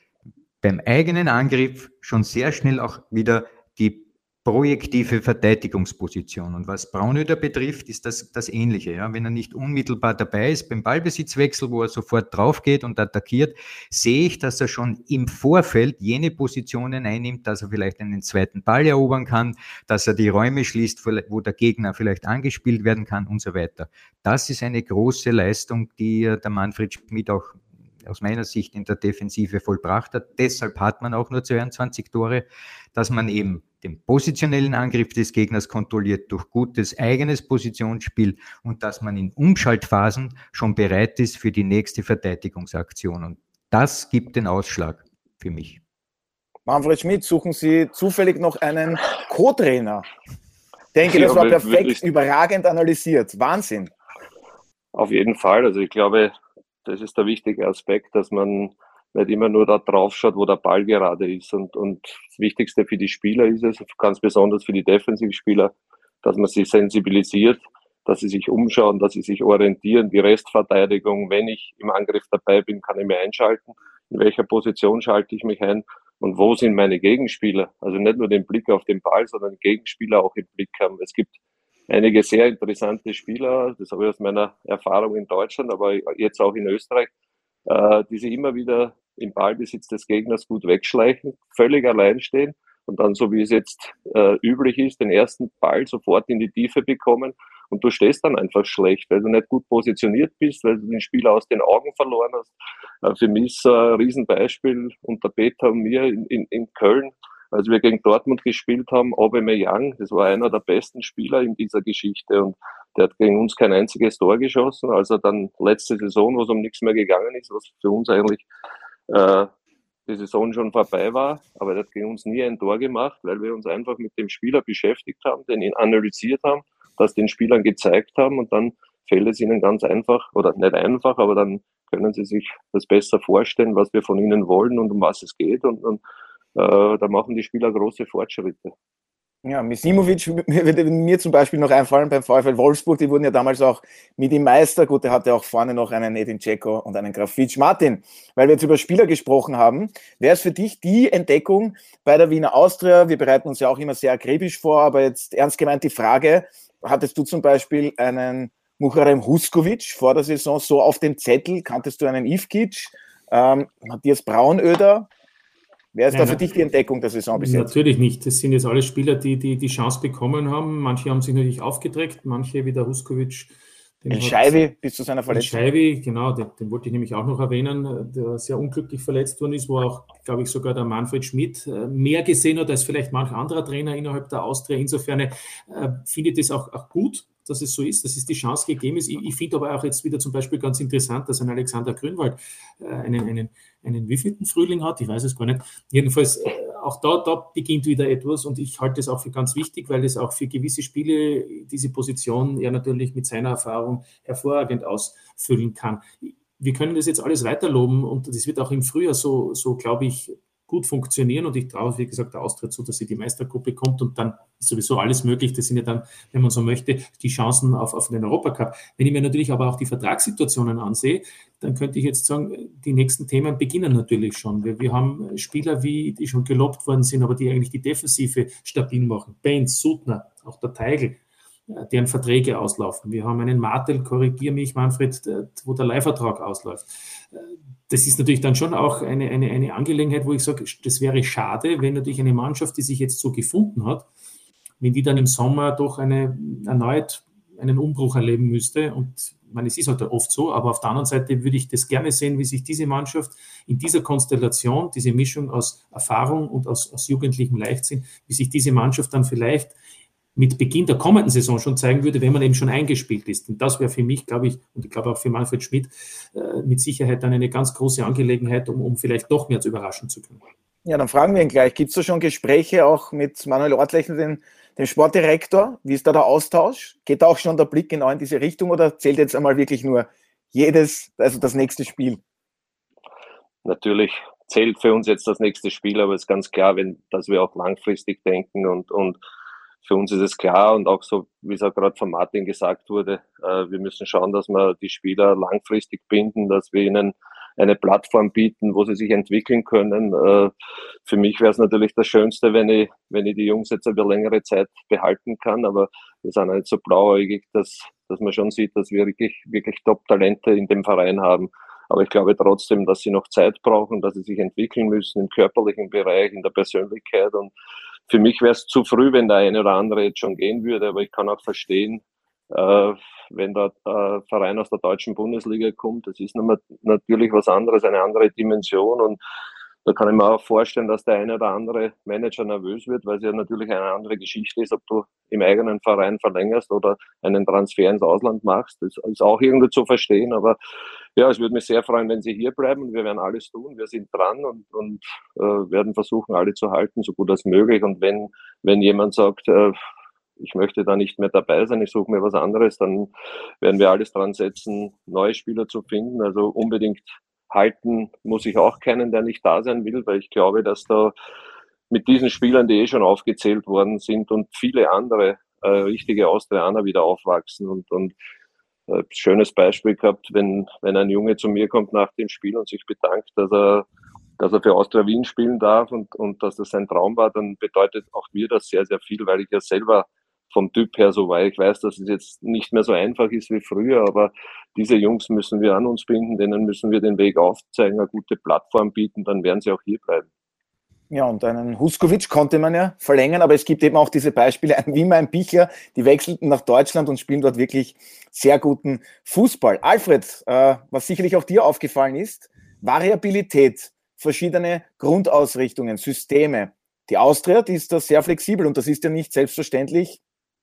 beim eigenen Angriff schon sehr schnell auch wieder die projektive Verteidigungsposition. Und was Braunöder betrifft, ist das das Ähnliche. Ja? Wenn er nicht unmittelbar dabei ist beim Ballbesitzwechsel, wo er sofort drauf geht und attackiert, sehe ich, dass er schon im Vorfeld jene Positionen einnimmt, dass er vielleicht einen zweiten Ball erobern kann, dass er die Räume schließt, wo der Gegner vielleicht angespielt werden kann und so weiter. Das ist eine große Leistung, die der Manfred Schmidt auch aus meiner Sicht in der Defensive vollbracht hat. Deshalb hat man auch nur 22 Tore, dass man eben den positionellen Angriff des Gegners kontrolliert durch gutes eigenes Positionsspiel und dass man in Umschaltphasen schon bereit ist für die nächste Verteidigungsaktion. Und das gibt den Ausschlag für mich.
Manfred Schmidt, suchen Sie zufällig noch einen Co-Trainer? Ich denke, das war perfekt, überragend analysiert. Wahnsinn.
Auf jeden Fall. Also ich glaube, das ist der wichtige Aspekt, dass man nicht immer nur da drauf schaut, wo der Ball gerade ist. Und, und das Wichtigste für die Spieler ist es, ganz besonders für die Defensivspieler, dass man sie sensibilisiert, dass sie sich umschauen, dass sie sich orientieren. Die Restverteidigung, wenn ich im Angriff dabei bin, kann ich mir einschalten. In welcher Position schalte ich mich ein? Und wo sind meine Gegenspieler? Also nicht nur den Blick auf den Ball, sondern Gegenspieler auch im Blick haben. Es gibt einige sehr interessante Spieler, das habe ich aus meiner Erfahrung in Deutschland, aber jetzt auch in Österreich, äh, die sich immer wieder im Ballbesitz des Gegners gut wegschleichen, völlig allein stehen und dann, so wie es jetzt äh, üblich ist, den ersten Ball sofort in die Tiefe bekommen und du stehst dann einfach schlecht, weil du nicht gut positioniert bist, weil du den Spieler aus den Augen verloren hast. Äh, für mich ist ein Riesenbeispiel unter Peter und mir in, in, in Köln, als wir gegen Dortmund gespielt haben, Aubameyang, das war einer der besten Spieler in dieser Geschichte und der hat gegen uns kein einziges Tor geschossen. Also dann letzte Saison, wo es um nichts mehr gegangen ist, was für uns eigentlich äh, die Saison schon vorbei war, aber der hat gegen uns nie ein Tor gemacht, weil wir uns einfach mit dem Spieler beschäftigt haben, den ihn analysiert haben, das den Spielern gezeigt haben. Und dann fällt es ihnen ganz einfach, oder nicht einfach, aber dann können sie sich das besser vorstellen, was wir von ihnen wollen und um was es geht. Und, und da machen die Spieler große Fortschritte.
Ja, Misimovic würde mir zum Beispiel noch einfallen beim VfL Wolfsburg. Die wurden ja damals auch mit dem Meister. Gut, der hatte auch vorne noch einen Edin Dzeko und einen Grafitsch. Martin, weil wir jetzt über Spieler gesprochen haben, wäre es für dich die Entdeckung bei der Wiener Austria? Wir bereiten uns ja auch immer sehr akribisch vor, aber jetzt ernst gemeint die Frage, hattest du zum Beispiel einen Mucharem Huskovic vor der Saison so auf dem Zettel? Kanntest du einen Ivkic? Ähm, Matthias Braunöder? Wer ist da für dich die Entdeckung der Saison bis
jetzt? Natürlich nicht. Das sind jetzt alle Spieler, die die, die Chance bekommen haben. Manche haben sich natürlich aufgedreckt, manche wie der Huskovic.
Den Scheibe bis zu seiner Verletzung.
Scheibe, genau, den, den, wollte ich nämlich auch noch erwähnen, der sehr unglücklich verletzt worden ist, wo auch, glaube ich, sogar der Manfred Schmidt äh, mehr gesehen hat als vielleicht manch anderer Trainer innerhalb der Austria. Insofern äh, finde ich das auch, auch gut, dass es so ist, dass es die Chance gegeben ist. Ich, ich finde aber auch jetzt wieder zum Beispiel ganz interessant, dass ein Alexander Grünwald äh, einen, einen, einen wievielten Frühling hat, ich weiß es gar nicht. Jedenfalls, äh, auch da, da beginnt wieder etwas und ich halte es auch für ganz wichtig, weil es auch für gewisse Spiele diese Position er natürlich mit seiner Erfahrung hervorragend ausfüllen kann. Wir können das jetzt alles weiterloben und das wird auch im Frühjahr so, so glaube ich, gut funktionieren und ich traue, wie gesagt, der Austritt zu, dass sie die Meistergruppe kommt und dann ist sowieso alles möglich. Das sind ja dann, wenn man so möchte, die Chancen auf, auf den Europacup. Wenn ich mir natürlich aber auch die Vertragssituationen ansehe, dann könnte ich jetzt sagen, die nächsten Themen beginnen natürlich schon. Wir, wir haben Spieler, wie die schon gelobt worden sind, aber die eigentlich die Defensive stabil machen. Baines, Sutner, auch der Teigl, deren Verträge auslaufen. Wir haben einen Martel, korrigier mich, Manfred, wo der Leihvertrag ausläuft. Das ist natürlich dann schon auch eine, eine, eine Angelegenheit, wo ich sage, das wäre schade, wenn natürlich eine Mannschaft, die sich jetzt so gefunden hat, wenn die dann im Sommer doch eine, erneut einen Umbruch erleben müsste. Und meine, es ist halt oft so, aber auf der anderen Seite würde ich das gerne sehen, wie sich diese Mannschaft in dieser Konstellation, diese Mischung aus Erfahrung und aus, aus jugendlichem Leichtsinn, wie sich diese Mannschaft dann vielleicht mit Beginn der kommenden Saison schon zeigen würde, wenn man eben schon eingespielt ist. Und das wäre für mich, glaube ich, und ich glaube auch für Manfred Schmidt, äh, mit Sicherheit dann eine ganz große Angelegenheit, um, um vielleicht noch mehr zu überraschen zu können.
Ja, dann fragen wir ihn gleich. Gibt es da schon Gespräche auch mit Manuel Ortlechner, dem, dem Sportdirektor? Wie ist da der Austausch? Geht da auch schon der Blick genau in diese Richtung oder zählt jetzt einmal wirklich nur jedes, also das nächste Spiel?
Natürlich zählt für uns jetzt das nächste Spiel, aber es ist ganz klar, wenn, dass wir auch langfristig denken und, und für uns ist es klar und auch so, wie es auch gerade von Martin gesagt wurde, äh, wir müssen schauen, dass wir die Spieler langfristig binden, dass wir ihnen eine Plattform bieten, wo sie sich entwickeln können. Äh, für mich wäre es natürlich das Schönste, wenn ich, wenn ich die Jungs jetzt über längere Zeit behalten kann, aber wir sind halt so blauäugig, dass, dass man schon sieht, dass wir wirklich, wirklich Top-Talente in dem Verein haben. Aber ich glaube trotzdem, dass sie noch Zeit brauchen, dass sie sich entwickeln müssen im körperlichen Bereich, in der Persönlichkeit und für mich wäre es zu früh, wenn der eine oder andere jetzt schon gehen würde, aber ich kann auch verstehen, äh, wenn der äh, Verein aus der deutschen Bundesliga kommt, das ist natürlich was anderes, eine andere Dimension und da kann ich mir auch vorstellen, dass der eine oder andere Manager nervös wird, weil es ja natürlich eine andere Geschichte ist, ob du im eigenen Verein verlängerst oder einen Transfer ins Ausland machst. Das ist auch irgendwie zu verstehen, aber ja, es würde mich sehr freuen, wenn Sie hier bleiben. Wir werden alles tun. Wir sind dran und, und äh, werden versuchen, alle zu halten, so gut als möglich. Und wenn, wenn jemand sagt, äh, ich möchte da nicht mehr dabei sein, ich suche mir was anderes, dann werden wir alles dran setzen, neue Spieler zu finden. Also unbedingt halten muss ich auch keinen, der nicht da sein will, weil ich glaube, dass da mit diesen Spielern, die eh schon aufgezählt worden sind und viele andere äh, richtige Austrianer wieder aufwachsen. Und, und äh, schönes Beispiel gehabt, wenn, wenn ein Junge zu mir kommt nach dem Spiel und sich bedankt, dass er, dass er für Austria Wien spielen darf und, und dass das sein Traum war, dann bedeutet auch mir das sehr, sehr viel, weil ich ja selber vom Typ her so war. Ich weiß, dass es jetzt nicht mehr so einfach ist wie früher, aber diese Jungs müssen wir an uns binden, denen müssen wir den Weg aufzeigen, eine gute Plattform bieten, dann werden sie auch hier bleiben.
Ja, und einen Huskovic konnte man ja verlängern, aber es gibt eben auch diese Beispiele, ein Wimmer, ein Bichler, die wechselten nach Deutschland und spielen dort wirklich sehr guten Fußball. Alfred, äh, was sicherlich auch dir aufgefallen ist, Variabilität, verschiedene Grundausrichtungen, Systeme. Die Austria, die ist da sehr flexibel und das ist ja nicht selbstverständlich,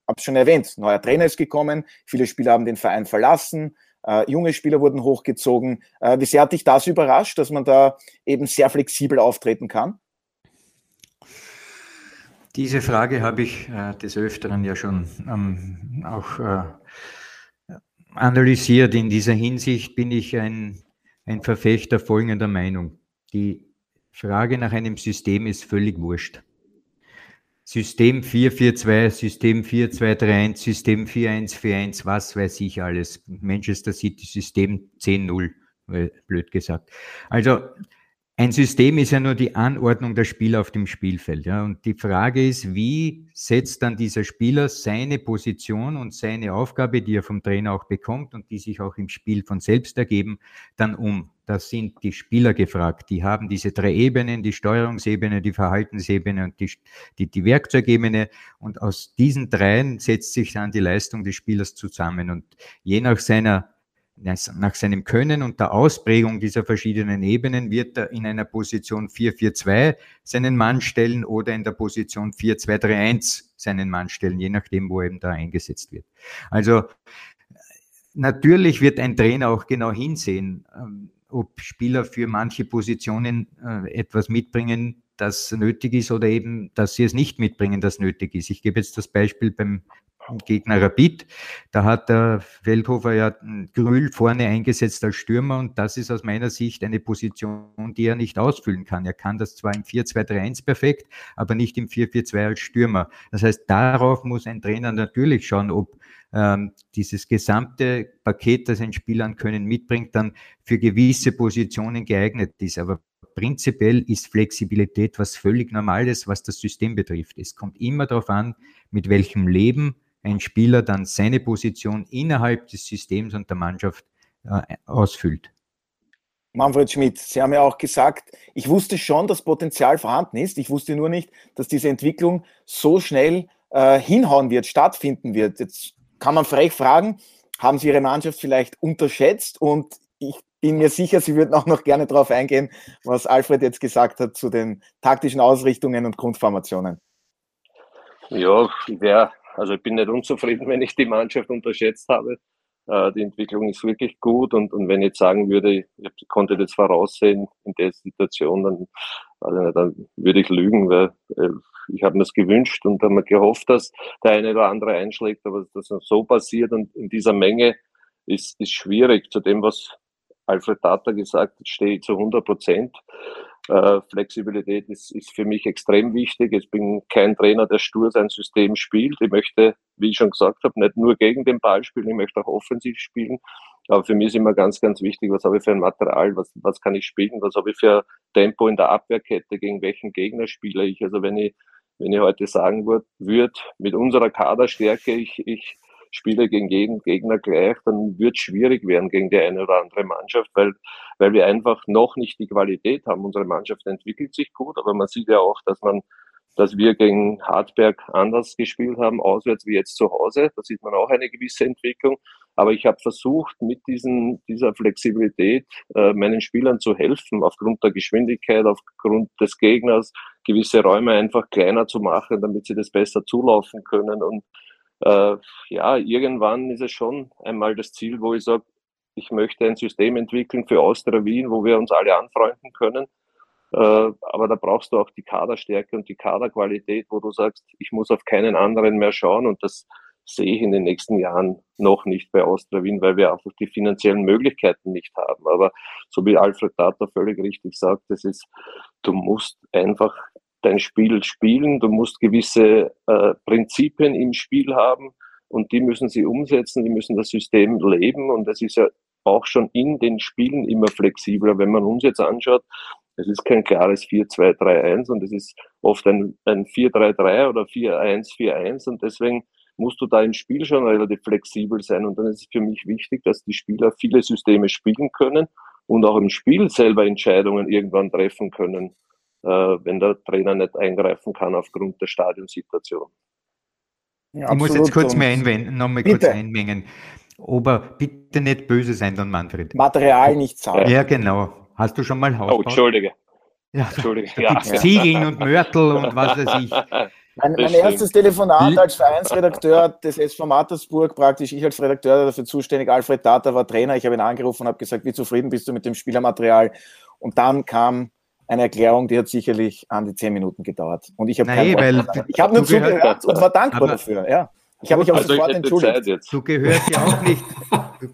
habe schon erwähnt, neuer Trainer ist gekommen, viele Spieler haben den Verein verlassen, äh, junge Spieler wurden hochgezogen. Äh, wie sehr hat dich das überrascht, dass man da eben sehr flexibel auftreten kann?
Diese Frage habe ich äh, des Öfteren ja schon ähm, auch äh, analysiert. In dieser Hinsicht bin ich ein, ein Verfechter folgender Meinung. Die Frage nach einem System ist völlig wurscht. System 442, System 4231, System 4141, was weiß ich alles. Manchester City System 10.0, blöd gesagt. Also ein System ist ja nur die Anordnung der Spieler auf dem Spielfeld. Ja? Und die Frage ist, wie setzt dann dieser Spieler seine Position und seine Aufgabe, die er vom Trainer auch bekommt und die sich auch im Spiel von selbst ergeben, dann um. Da sind die Spieler gefragt. Die haben diese drei Ebenen, die Steuerungsebene, die Verhaltensebene und die, die, die Werkzeugebene. Und aus diesen dreien setzt sich dann die Leistung des Spielers zusammen. Und je nach seiner nach seinem Können und der Ausprägung dieser verschiedenen Ebenen wird er in einer Position 4-4-2 seinen Mann stellen oder in der Position 4-2-3-1 seinen Mann stellen, je nachdem, wo er eben da eingesetzt wird. Also natürlich wird ein Trainer auch genau hinsehen, ähm, ob Spieler für manche Positionen äh, etwas mitbringen, das nötig ist oder eben, dass sie es nicht mitbringen, das nötig ist. Ich gebe jetzt das Beispiel beim Gegner Rapid. Da hat der Feldhofer ja Grüll vorne eingesetzt als Stürmer und das ist aus meiner Sicht eine Position, die er nicht ausfüllen kann. Er kann das zwar im 4-2-3-1 perfekt, aber nicht im 4-4-2 als Stürmer. Das heißt, darauf muss ein Trainer natürlich schauen, ob ähm, dieses gesamte Paket, das ein Spieler an Können mitbringt, dann für gewisse Positionen geeignet ist. Aber prinzipiell ist Flexibilität was völlig Normales, was das System betrifft. Es kommt immer darauf an, mit welchem Leben ein Spieler dann seine Position innerhalb des Systems und der Mannschaft äh, ausfüllt.
Manfred Schmidt, Sie haben ja auch gesagt, ich wusste schon, dass Potenzial vorhanden ist. Ich wusste nur nicht, dass diese Entwicklung so schnell äh, hinhauen wird, stattfinden wird. Jetzt kann man frech fragen, haben Sie Ihre Mannschaft vielleicht unterschätzt? Und ich bin mir sicher, Sie würden auch noch gerne darauf eingehen, was Alfred jetzt gesagt hat zu den taktischen Ausrichtungen und Grundformationen.
Ja, wäre, also ich bin nicht unzufrieden, wenn ich die Mannschaft unterschätzt habe. Äh, die Entwicklung ist wirklich gut und, und wenn ich jetzt sagen würde, ich konnte das voraussehen in der Situation, dann, also dann würde ich lügen, weil äh, ich habe mir das gewünscht und habe mir gehofft, dass der eine oder andere einschlägt, aber dass das so passiert und in dieser Menge ist, ist schwierig. Zu dem, was Alfred Tata gesagt hat, stehe ich zu 100 Prozent. Äh, Flexibilität ist, ist für mich extrem wichtig. Ich bin kein Trainer, der stur sein System spielt. Ich möchte, wie ich schon gesagt habe, nicht nur gegen den Ball spielen, ich möchte auch offensiv spielen. Aber für mich ist immer ganz, ganz wichtig, was habe ich für ein Material, was, was kann ich spielen, was habe ich für Tempo in der Abwehrkette, gegen welchen Gegner spiele ich. Also wenn ich, wenn ich heute sagen würde, mit unserer Kaderstärke, ich, ich spiele gegen jeden Gegner gleich, dann wird es schwierig werden gegen die eine oder andere Mannschaft, weil, weil wir einfach noch nicht die Qualität haben. Unsere Mannschaft entwickelt sich gut, aber man sieht ja auch, dass man dass wir gegen Hartberg anders gespielt haben, auswärts wie jetzt zu Hause. Da sieht man auch eine gewisse Entwicklung. Aber ich habe versucht, mit diesen, dieser Flexibilität äh, meinen Spielern zu helfen, aufgrund der Geschwindigkeit, aufgrund des Gegners, gewisse Räume einfach kleiner zu machen, damit sie das besser zulaufen können. Und äh, ja, irgendwann ist es schon einmal das Ziel, wo ich sage, ich möchte ein System entwickeln für Austria Wien, wo wir uns alle anfreunden können. Äh, aber da brauchst du auch die Kaderstärke und die Kaderqualität, wo du sagst, ich muss auf keinen anderen mehr schauen und das sehe ich in den nächsten Jahren noch nicht bei Austria Wien, weil wir einfach die finanziellen Möglichkeiten nicht haben. Aber so wie Alfred Data völlig richtig sagt, das ist, du musst einfach dein Spiel spielen, du musst gewisse äh, Prinzipien im Spiel haben und die müssen sie umsetzen, die müssen das System leben und das ist ja auch schon in den Spielen immer flexibler. Wenn man uns jetzt anschaut, es ist kein klares 4-2-3-1 und es ist oft ein, ein 4-3-3 oder 4-1-4-1 und deswegen musst du da im Spiel schon relativ flexibel sein und dann ist es für mich wichtig, dass die Spieler viele Systeme spielen können und auch im Spiel selber Entscheidungen irgendwann treffen können. Äh, wenn der Trainer nicht eingreifen kann aufgrund der Stadionsituation.
Ja, ich muss jetzt kurz mal einwenden, nochmal kurz einmengen. Aber bitte nicht böse sein, dann Manfred.
Material nicht zahlen.
Ja, genau. Hast du schon mal
Haus? Oh, Entschuldige.
Ja, Entschuldige. Da ja. Ziegeln und Mörtel und was weiß ich.
Mein, mein erstes Telefonat als Vereinsredakteur des SV Mattersburg, praktisch ich als Redakteur dafür zuständig, Alfred Data war Trainer. Ich habe ihn angerufen und habe gesagt, wie zufrieden bist du mit dem Spielermaterial? Und dann kam eine Erklärung, die hat sicherlich an die zehn Minuten gedauert. Und ich habe
Nein, weil
ich habe nur zugehört und war dankbar dafür. Ja. Ich habe mich auch also sofort entschuldigt.
Du gehörst ja auch nicht. Du,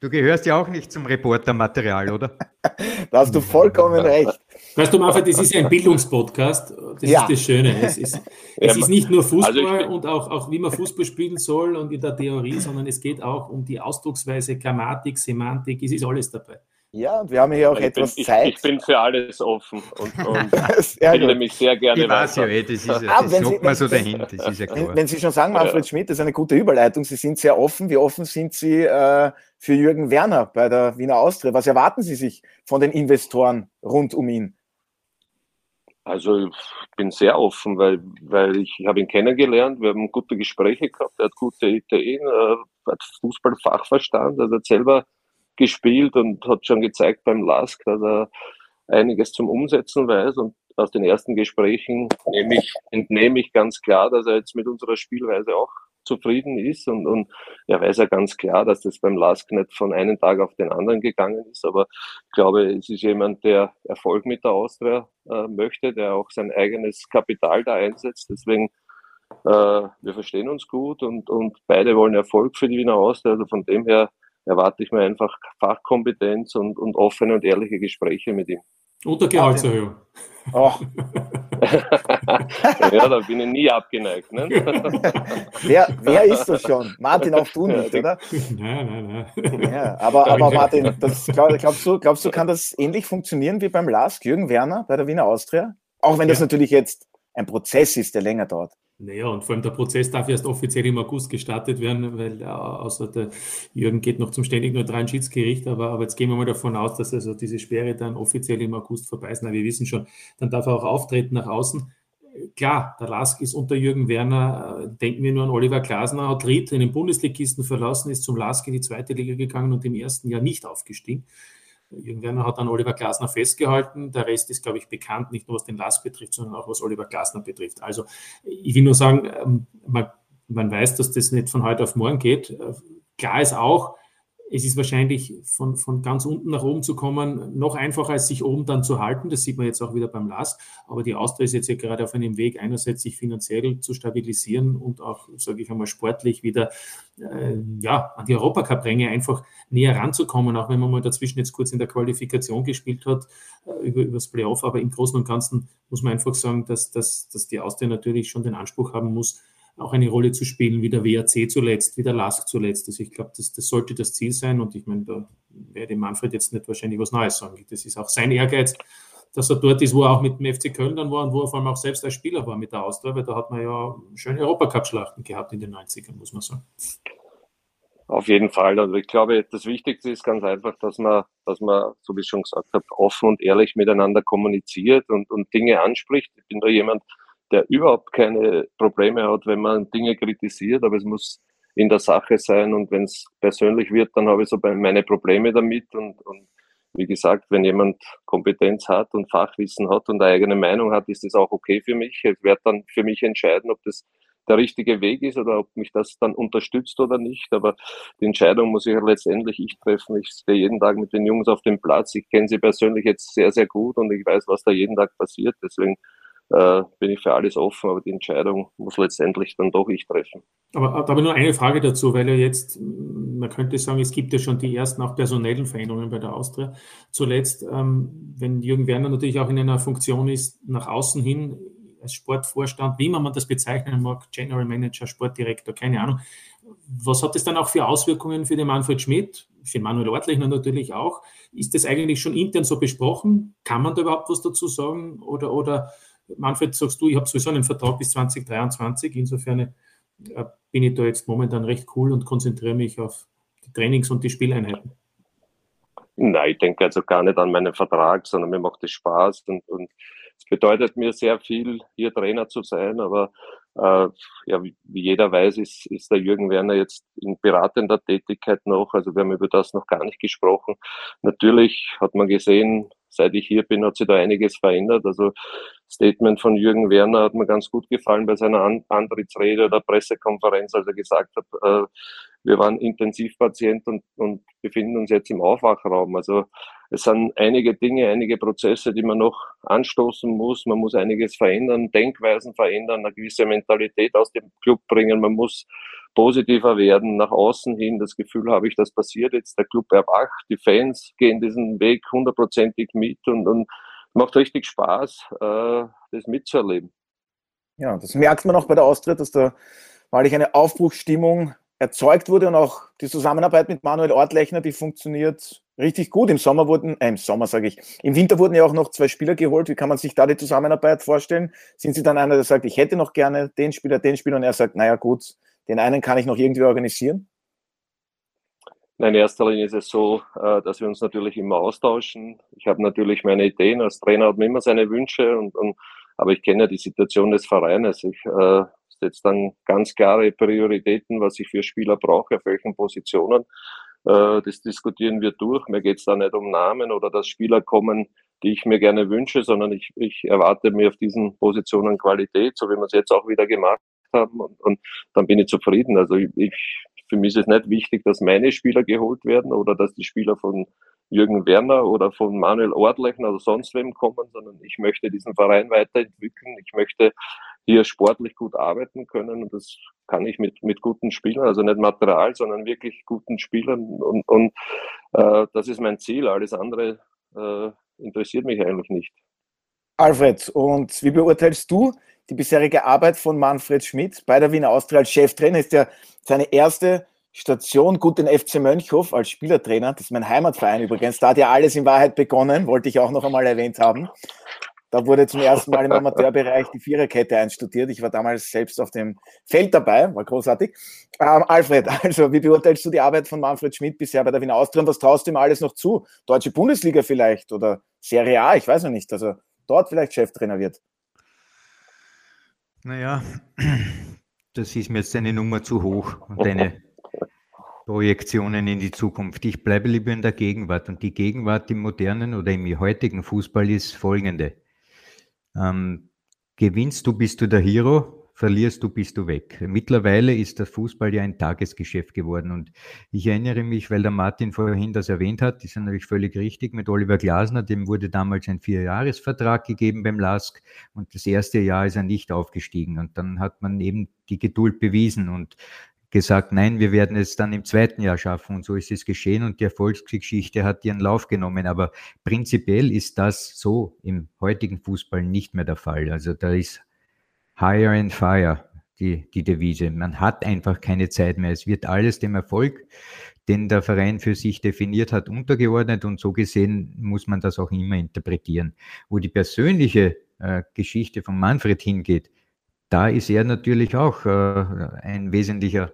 du gehörst ja auch nicht zum Reportermaterial, oder?
da hast du vollkommen recht.
Weißt du, Manfred, das ist ein Bildungspodcast. Das ja. ist das Schöne. Es ist, es ist nicht nur Fußball also und auch, auch, wie man Fußball spielen soll und in der Theorie, sondern es geht auch um die Ausdrucksweise, Grammatik, Semantik. Es ist alles dabei.
Ja, und wir haben hier auch ich etwas
bin,
Zeit.
Ich, ich, bin für alles offen und, und bilde mich sehr gerne
ich weiß ja, eh, das ist ja, ah, das sagt man so dahin, das ist ja
klar. Wenn Sie schon sagen, Manfred ja. Schmidt, das ist eine gute Überleitung, Sie sind sehr offen. Wie offen sind Sie äh, für Jürgen Werner bei der Wiener Austria? Was erwarten Sie sich von den Investoren rund um ihn?
Also ich bin sehr offen, weil, weil ich, ich habe ihn kennengelernt, wir haben gute Gespräche gehabt, er hat gute Ideen, äh, hat Fußballfachverstand, also er hat selber gespielt und hat schon gezeigt beim LASK, dass er einiges zum Umsetzen weiß. Und aus den ersten Gesprächen nehme ich, entnehme ich ganz klar, dass er jetzt mit unserer Spielweise auch zufrieden ist und, und er weiß ja ganz klar, dass das beim LASK nicht von einem Tag auf den anderen gegangen ist, aber ich glaube, es ist jemand, der Erfolg mit der Austria äh, möchte, der auch sein eigenes Kapital da einsetzt, deswegen äh, wir verstehen uns gut und, und beide wollen Erfolg für die Wiener Austria. Also von dem her erwarte ich mir einfach Fachkompetenz und, und offene und ehrliche Gespräche mit ihm.
Oder Gehaltserhöhung.
Oh.
ja, da bin ich nie abgeneigt. Ne?
wer, wer ist das schon? Martin, auch du nicht, oder?
Nein, nein, nein.
Ja, aber, aber Martin, das, glaub, glaubst, du, glaubst du, kann das ähnlich funktionieren wie beim LASK, Jürgen Werner bei der Wiener Austria? Auch wenn das ja. natürlich jetzt ein Prozess ist, der länger dauert.
Naja, und vor allem der Prozess darf erst offiziell im August gestartet werden, weil äh, außer der Jürgen geht noch zum ständig neutralen Schiedsgericht, aber, aber jetzt gehen wir mal davon aus, dass also diese Sperre dann offiziell im August vorbei ist. Na, wir wissen schon, dann darf er auch auftreten nach außen. Klar, der Lask ist unter Jürgen Werner, äh, denken wir nur an Oliver Glasner, hat Ried in den Bundesligisten verlassen, ist zum Lask in die zweite Liga gegangen und im ersten Jahr nicht aufgestiegen. Werner hat an Oliver Glasner festgehalten. Der Rest ist, glaube ich, bekannt, nicht nur was den Last betrifft, sondern auch was Oliver Glasner betrifft. Also ich will nur sagen, ähm, man, man weiß, dass das nicht von heute auf morgen geht. Äh, klar ist auch, es ist wahrscheinlich von, von ganz unten nach oben zu kommen noch einfacher, als sich oben dann zu halten. Das sieht man jetzt auch wieder beim LAS. Aber die Austria ist jetzt ja gerade auf einem Weg, einerseits sich finanziell zu stabilisieren und auch, sage ich einmal, sportlich wieder äh, ja, an die Europacup-Ränge einfach näher ranzukommen, auch wenn man mal dazwischen jetzt kurz in der Qualifikation gespielt hat, äh, über, über das Playoff. Aber im Großen und Ganzen muss man einfach sagen, dass, dass, dass die Austria natürlich schon den Anspruch haben muss, auch eine Rolle zu spielen, wie der WAC zuletzt, wie der LASK zuletzt. Also ich glaube, das, das sollte das Ziel sein und ich meine, da werde Manfred jetzt nicht wahrscheinlich was Neues sagen. Das ist auch sein Ehrgeiz, dass er dort ist, wo er auch mit dem FC Köln dann war und wo er vor allem auch selbst als Spieler war mit der Austria, weil da hat man ja schöne Europacup-Schlachten gehabt in den 90ern, muss man sagen.
Auf jeden Fall. Also ich glaube, das Wichtigste ist ganz einfach, dass man, dass man, so wie ich schon gesagt habe, offen und ehrlich miteinander kommuniziert und, und Dinge anspricht. Ich bin da jemand, der überhaupt keine Probleme hat, wenn man Dinge kritisiert, aber es muss in der Sache sein und wenn es persönlich wird, dann habe ich so meine Probleme damit und, und wie gesagt, wenn jemand Kompetenz hat und Fachwissen hat und eine eigene Meinung hat, ist das auch okay für mich. Ich werde dann für mich entscheiden, ob das der richtige Weg ist oder ob mich das dann unterstützt oder nicht. Aber die Entscheidung muss ich letztendlich ich treffen. Ich stehe jeden Tag mit den Jungs auf dem Platz. Ich kenne sie persönlich jetzt sehr, sehr gut und ich weiß, was da jeden Tag passiert. Deswegen äh, bin ich für alles offen, aber die Entscheidung muss letztendlich dann doch ich treffen.
Aber da habe ich nur eine Frage dazu, weil ja jetzt, man könnte sagen, es gibt ja schon die ersten auch personellen Veränderungen bei der Austria. Zuletzt, ähm, wenn Jürgen Werner natürlich auch in einer Funktion ist, nach außen hin als Sportvorstand, wie man das bezeichnen mag, General Manager, Sportdirektor, keine Ahnung. Was hat das dann auch für Auswirkungen für den Manfred Schmidt, für Manuel Ortlechner natürlich auch? Ist das eigentlich schon intern so besprochen? Kann man da überhaupt was dazu sagen? Oder, oder Manfred, sagst du, ich habe sowieso einen Vertrag bis 2023, insofern äh, bin ich da jetzt momentan recht cool und konzentriere mich auf die Trainings- und die Spieleinheiten.
Nein, ich denke also gar nicht an meinen Vertrag, sondern mir macht es Spaß und, und es bedeutet mir sehr viel, hier Trainer zu sein, aber äh, ja, wie, jeder weiß, ist, ist der Jürgen Werner jetzt in beratender Tätigkeit noch. Also wir haben über das noch gar nicht gesprochen. Natürlich hat man gesehen, seit ich hier bin, hat sich da einiges verändert. Also Statement von Jürgen Werner hat mir ganz gut gefallen bei seiner An Antrittsrede oder Pressekonferenz, als er gesagt hat, äh, wir waren Intensivpatient und, und befinden uns jetzt im Aufwachraum. Also es sind einige Dinge, einige Prozesse, die man noch anstoßen muss. Man muss einiges verändern, Denkweisen verändern, eine gewisse Mentalität aus dem Club bringen. Man muss positiver werden, nach außen hin. Das Gefühl habe ich, das passiert jetzt. Der Club erwacht, die Fans gehen diesen Weg hundertprozentig mit und, und macht richtig Spaß, äh, das mitzuerleben.
Ja, das merkt man auch bei der Austria, dass da wahrlich eine Aufbruchsstimmung erzeugt wurde und auch die Zusammenarbeit mit Manuel Ortlechner, die funktioniert richtig gut. Im Sommer wurden, äh, im Sommer sage ich, im Winter wurden ja auch noch zwei Spieler geholt. Wie kann man sich da die Zusammenarbeit vorstellen? Sind Sie dann einer, der sagt, ich hätte noch gerne den Spieler, den Spieler und er sagt, naja gut, den einen kann ich noch irgendwie organisieren?
Nein, in erster Linie ist es so, äh, dass wir uns natürlich immer austauschen. Ich habe natürlich meine Ideen. Als Trainer hat man immer seine Wünsche, und, und aber ich kenne ja die Situation des Vereines. Ich äh, setze dann ganz klare Prioritäten, was ich für Spieler brauche, auf welchen Positionen. Äh, das diskutieren wir durch. Mir geht es da nicht um Namen oder dass Spieler kommen, die ich mir gerne wünsche, sondern ich, ich erwarte mir auf diesen Positionen Qualität, so wie wir es jetzt auch wieder gemacht haben. Und, und dann bin ich zufrieden. Also ich, ich, für mich ist es nicht wichtig, dass meine Spieler geholt werden oder dass die Spieler von Jürgen Werner oder von Manuel Ortlechner oder sonst wem kommen, sondern ich möchte diesen Verein weiterentwickeln. Ich möchte hier sportlich gut arbeiten können. Und das kann ich mit, mit guten Spielern, also nicht Material, sondern wirklich guten Spielern. Und, und äh, das ist mein Ziel. Alles andere äh, interessiert mich eigentlich nicht.
Alfred, und wie beurteilst du die bisherige Arbeit von Manfred Schmidt bei der Wiener Austria als Cheftrainer? Ist ja seine erste Station, gut den FC Mönchhof als Spielertrainer, das ist mein Heimatverein übrigens, da hat ja alles in Wahrheit begonnen, wollte ich auch noch einmal erwähnt haben. Da wurde zum ersten Mal im Amateurbereich die Viererkette einstudiert. Ich war damals selbst auf dem Feld dabei, war großartig. Ähm, Alfred, also wie beurteilst du die Arbeit von Manfred Schmidt bisher bei der Wiener Austria und was traust du ihm alles noch zu? Deutsche Bundesliga vielleicht oder Serie A, ich weiß noch nicht. Also dort vielleicht Cheftrainer wird.
Naja, das ist mir jetzt eine Nummer zu hoch und eine Projektionen in die Zukunft. Ich bleibe lieber in der Gegenwart und die Gegenwart im modernen oder im heutigen Fußball ist folgende. Ähm, gewinnst du, bist du der Hero, verlierst du, bist du weg. Mittlerweile ist der Fußball ja ein Tagesgeschäft geworden und ich erinnere mich, weil der Martin vorhin das erwähnt hat, ist ja natürlich völlig richtig, mit Oliver Glasner, dem wurde damals ein Vierjahresvertrag gegeben beim LASK und das erste Jahr ist er nicht aufgestiegen und dann hat man eben die Geduld bewiesen und gesagt, nein, wir werden es dann im zweiten Jahr schaffen. Und so ist es geschehen und die Erfolgsgeschichte hat ihren Lauf genommen. Aber prinzipiell ist das so im heutigen Fußball nicht mehr der Fall. Also da ist Higher and Fire die, die Devise. Man hat einfach keine Zeit mehr. Es wird alles dem Erfolg, den der Verein für sich definiert hat, untergeordnet und so gesehen muss man das auch immer interpretieren. Wo die persönliche äh, Geschichte von Manfred hingeht, da ist er natürlich auch äh, ein wesentlicher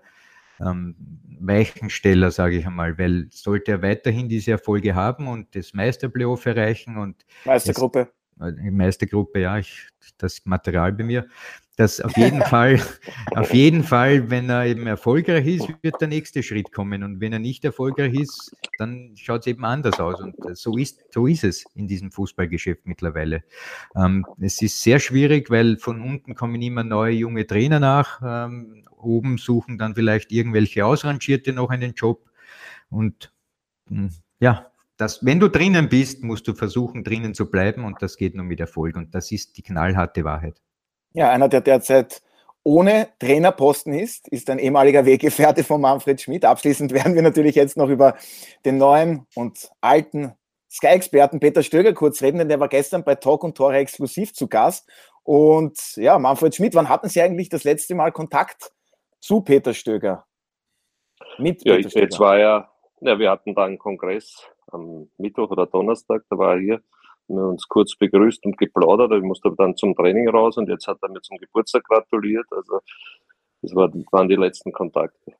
ähm, Weichensteller, sage ich einmal, weil sollte er weiterhin diese Erfolge haben und das Meisterplayoff erreichen und
Meistergruppe.
Äh, Meistergruppe, ja, ich, das Material bei mir dass auf jeden Fall, auf jeden Fall, wenn er eben erfolgreich ist, wird der nächste Schritt kommen. Und wenn er nicht erfolgreich ist, dann schaut es eben anders aus. Und so ist, so ist es in diesem Fußballgeschäft mittlerweile. Ähm, es ist sehr schwierig, weil von unten kommen immer neue junge Trainer nach. Ähm, oben suchen dann vielleicht irgendwelche Ausrangierte noch einen Job. Und hm, ja, das, wenn du drinnen bist, musst du versuchen, drinnen zu bleiben. Und das geht nur mit Erfolg. Und das ist die knallharte Wahrheit.
Ja, einer, der derzeit ohne Trainerposten ist, ist ein ehemaliger Weggefährte von Manfred Schmidt. Abschließend werden wir natürlich jetzt noch über den neuen und alten Sky-Experten Peter Stöger kurz reden, denn der war gestern bei Talk und Tore exklusiv zu Gast. Und ja, Manfred Schmidt, wann hatten Sie eigentlich das letzte Mal Kontakt zu Peter Stöger?
Mit ja, Peter Stöger? jetzt war ja, ja, wir hatten da einen Kongress am Mittwoch oder Donnerstag, da war er hier wir haben uns kurz begrüßt und geplaudert. Ich musste dann zum Training raus und jetzt hat er mir zum Geburtstag gratuliert. Also das waren die letzten Kontakte.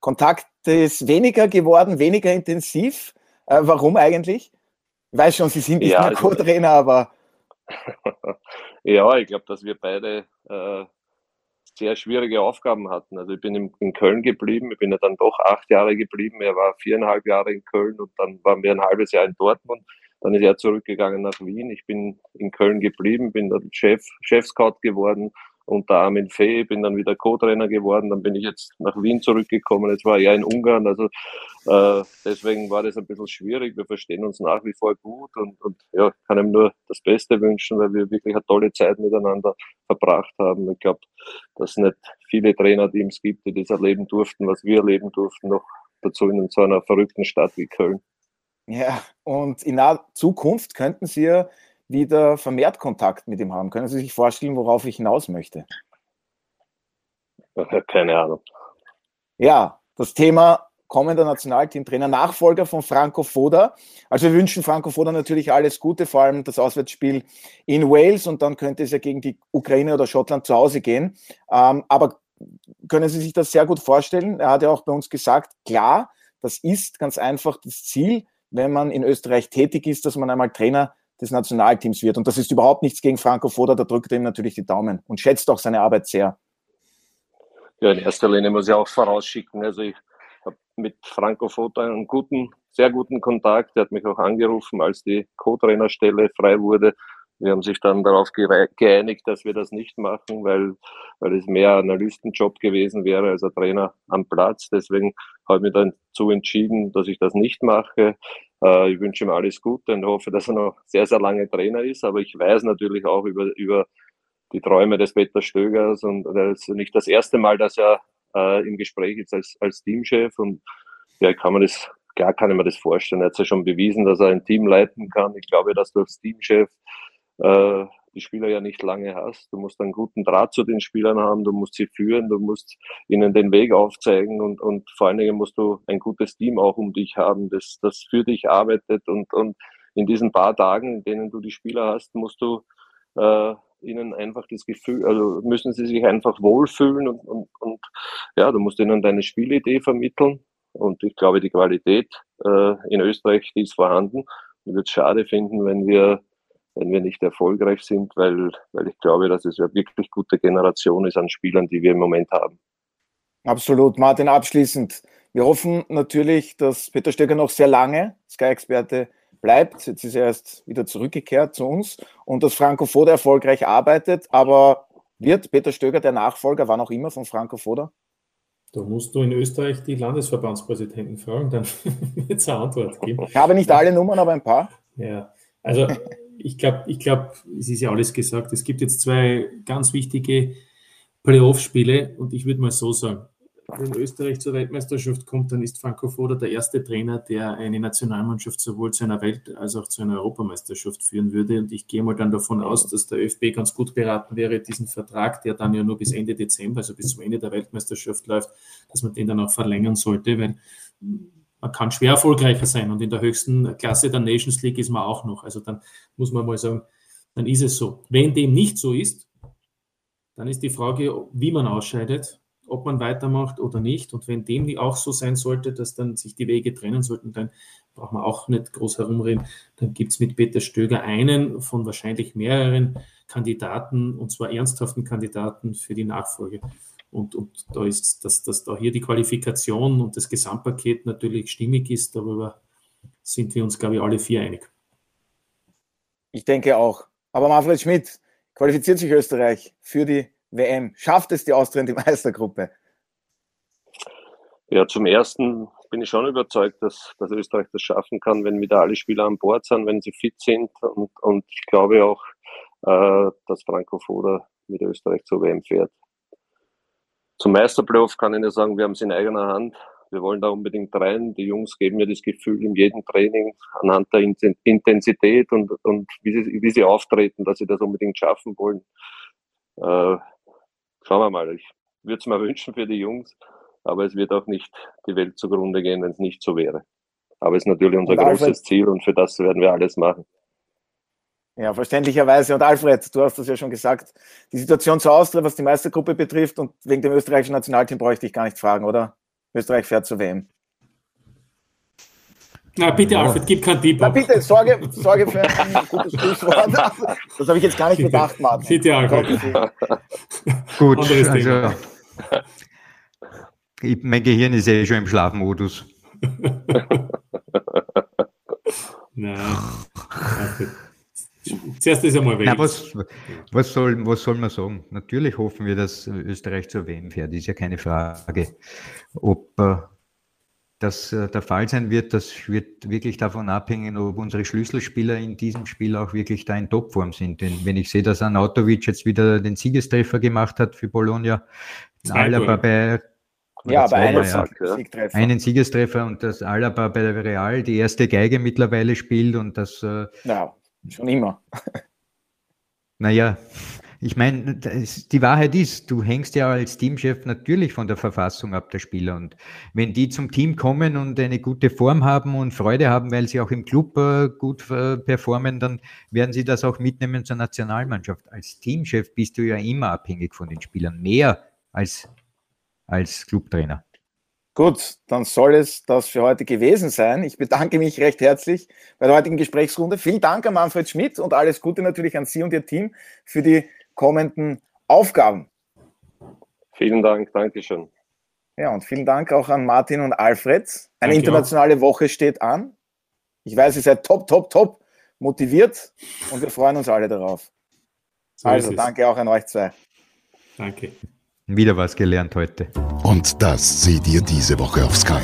Kontakt ist weniger geworden, weniger intensiv. Äh, warum eigentlich? Ich weiß schon, Sie sind nicht ja, mehr also Co-Trainer, aber.
ja, ich glaube, dass wir beide äh, sehr schwierige Aufgaben hatten. Also ich bin in, Köln geblieben, ich bin ja dann doch acht Jahre geblieben, er war viereinhalb Jahre in Köln und dann waren wir ein halbes Jahr in Dortmund. Dann ist er zurückgegangen nach Wien. Ich bin in Köln geblieben, bin dann Chef, Chef-Scout geworden unter Armin Fee, bin dann wieder Co-Trainer geworden, dann bin ich jetzt nach Wien zurückgekommen, jetzt war er in Ungarn, also äh, deswegen war das ein bisschen schwierig, wir verstehen uns nach wie vor gut und, und ja, kann ihm nur das Beste wünschen, weil wir wirklich eine tolle Zeit miteinander verbracht haben. Ich glaube, dass es nicht viele Trainerteams gibt, die das erleben durften, was wir erleben durften, noch dazu in so einer verrückten Stadt wie Köln.
Ja, und in naher Zukunft könnten Sie ja wieder vermehrt Kontakt mit ihm haben. Können Sie sich vorstellen, worauf ich hinaus möchte?
Keine Ahnung.
Ja, das Thema kommender Nationalteamtrainer, Nachfolger von Franco Foda. Also wir wünschen Franco Foda natürlich alles Gute, vor allem das Auswärtsspiel in Wales und dann könnte es ja gegen die Ukraine oder Schottland zu Hause gehen. Ähm, aber können Sie sich das sehr gut vorstellen? Er hat ja auch bei uns gesagt, klar, das ist ganz einfach das Ziel, wenn man in Österreich tätig ist, dass man einmal Trainer des Nationalteams wird. Und das ist überhaupt nichts gegen Franco Foda, da drückt er ihm natürlich die Daumen und schätzt auch seine Arbeit sehr.
Ja, in erster Linie muss ich auch vorausschicken. Also ich habe mit Franco Foda einen guten, sehr guten Kontakt. Er hat mich auch angerufen, als die Co-Trainerstelle frei wurde. Wir haben sich dann darauf geeinigt, dass wir das nicht machen, weil, weil es mehr Analystenjob gewesen wäre als ein Trainer am Platz. Deswegen habe ich mich dann dazu entschieden, dass ich das nicht mache. Äh, ich wünsche ihm alles Gute und hoffe, dass er noch sehr, sehr lange Trainer ist. Aber ich weiß natürlich auch über, über die Träume des Peter Stögers und das ist nicht das erste Mal, dass er äh, im Gespräch ist als, als Teamchef und ja, kann man das, klar kann ich mir das vorstellen. Er hat ja schon bewiesen, dass er ein Team leiten kann. Ich glaube, dass du als Teamchef äh, die Spieler ja nicht lange hast. Du musst einen guten Draht zu den Spielern haben, du musst sie führen, du musst ihnen den Weg aufzeigen und, und vor allen Dingen musst du ein gutes Team auch um dich haben, das, das für dich arbeitet und, und in diesen paar Tagen, in denen du die Spieler hast, musst du äh, ihnen einfach das Gefühl, also müssen sie sich einfach wohlfühlen und, und, und ja, du musst ihnen deine Spielidee vermitteln. Und ich glaube, die Qualität äh, in Österreich die ist vorhanden. Ich würde es schade finden, wenn wir, wenn wir nicht erfolgreich sind, weil, weil ich glaube, dass es eine wirklich gute Generation ist an Spielern, die wir im Moment haben.
Absolut. Martin, abschließend. Wir hoffen natürlich, dass Peter Stöcker noch sehr lange Sky-Experte bleibt. Jetzt ist er erst wieder zurückgekehrt zu uns und dass Franco Foda erfolgreich arbeitet. Aber wird Peter Stöger der Nachfolger, war noch immer von Franco Foda?
Da musst du in Österreich die Landesverbandspräsidenten fragen, dann wird es eine Antwort geben.
Ich habe nicht alle Nummern, aber ein paar.
Ja, also ich glaube, ich glaub, es ist ja alles gesagt. Es gibt jetzt zwei ganz wichtige Playoff-Spiele und ich würde mal so sagen, wenn Österreich zur Weltmeisterschaft kommt, dann ist Franco Foda der erste Trainer, der eine Nationalmannschaft sowohl zu einer Welt- als auch zu einer Europameisterschaft führen würde. Und ich gehe mal dann davon aus, dass der ÖFB ganz gut beraten wäre, diesen Vertrag, der dann ja nur bis Ende Dezember, also bis zum Ende der Weltmeisterschaft läuft, dass man den dann auch verlängern sollte, weil man kann schwer erfolgreicher sein und in der höchsten Klasse der Nations League ist man auch noch. Also dann muss man mal sagen, dann ist es so. Wenn dem nicht so ist, dann ist die Frage, wie man ausscheidet ob man weitermacht oder nicht. Und wenn dem auch so sein sollte, dass dann sich die Wege trennen sollten, dann braucht man auch nicht groß herumreden. Dann gibt es mit Peter Stöger einen von wahrscheinlich mehreren Kandidaten, und zwar ernsthaften Kandidaten für die Nachfolge. Und, und da ist, dass, dass da hier die Qualifikation und das Gesamtpaket natürlich stimmig ist, darüber sind wir uns, glaube ich, alle vier einig.
Ich denke auch. Aber Manfred Schmidt, qualifiziert sich Österreich für die WM? Schafft es die Austria in die Meistergruppe?
Ja, zum ersten bin ich schon überzeugt, dass, dass Österreich das schaffen kann, wenn wieder alle Spieler an Bord sind, wenn sie fit sind. Und, und ich glaube auch, äh, dass Franco Foda mit Österreich zur WM fährt. Zum Meisterplayoff kann ich nur sagen, wir haben es in eigener Hand. Wir wollen da unbedingt rein. Die Jungs geben mir das Gefühl in jedem Training anhand der Intensität und, und wie, sie, wie sie auftreten, dass sie das unbedingt schaffen wollen. Äh, schauen wir mal. Ich würde es mir wünschen für die Jungs, aber es wird auch nicht die Welt zugrunde gehen, wenn es nicht so wäre. Aber es ist natürlich unser großes Ziel und für das werden wir alles machen.
Ja, verständlicherweise. Und Alfred, du hast das ja schon gesagt, die Situation zu Austria, was die Meistergruppe betrifft und wegen dem österreichischen Nationalteam bräuchte ich gar nicht fragen, oder? Österreich fährt zur WM.
Na, bitte, Alfred, gib kein Tipp.
Na, bitte, sorge, sorge für ein gutes Schlusswort. Das habe ich jetzt gar nicht bedacht, Martin.
Bitte, Alfred.
Gut, also, ich, mein Gehirn ist eh schon im Schlafmodus.
Nein, Zuerst ist einmal weg.
Was, was, soll, was soll man sagen? Natürlich hoffen wir, dass Österreich zur WM fährt, ist ja keine Frage. Ob äh, das äh, der Fall sein wird, das wird wirklich davon abhängen, ob unsere Schlüsselspieler in diesem Spiel auch wirklich da in Topform sind. Denn wenn ich sehe, dass Anatovic jetzt wieder den Siegestreffer gemacht hat für Bologna, Alaba bei
ja, aber einen, Siegtreffer.
einen Siegestreffer und das Alaba bei Real die erste Geige mittlerweile spielt und das. Äh,
ja, schon immer.
naja, ich meine, die Wahrheit ist, du hängst ja als Teamchef natürlich von der Verfassung ab der Spieler. Und wenn die zum Team kommen und eine gute Form haben und Freude haben, weil sie auch im Club äh, gut äh, performen, dann werden sie das auch mitnehmen zur Nationalmannschaft. Als Teamchef bist du ja immer abhängig von den Spielern, mehr als als Clubtrainer.
Gut, dann soll es das für heute gewesen sein. Ich bedanke mich recht herzlich bei der heutigen Gesprächsrunde. Vielen Dank an Manfred Schmidt und alles Gute natürlich an Sie und Ihr Team für die kommenden Aufgaben.
Vielen Dank, Dankeschön.
Ja, und vielen Dank auch an Martin und Alfred. Eine Danke internationale auch. Woche steht an. Ich weiß, ihr seid top, top, top motiviert und wir freuen uns alle darauf. So also, danke auch an euch zwei.
Danke.
Wieder was gelernt heute.
Und das seht ihr diese Woche auf Sky.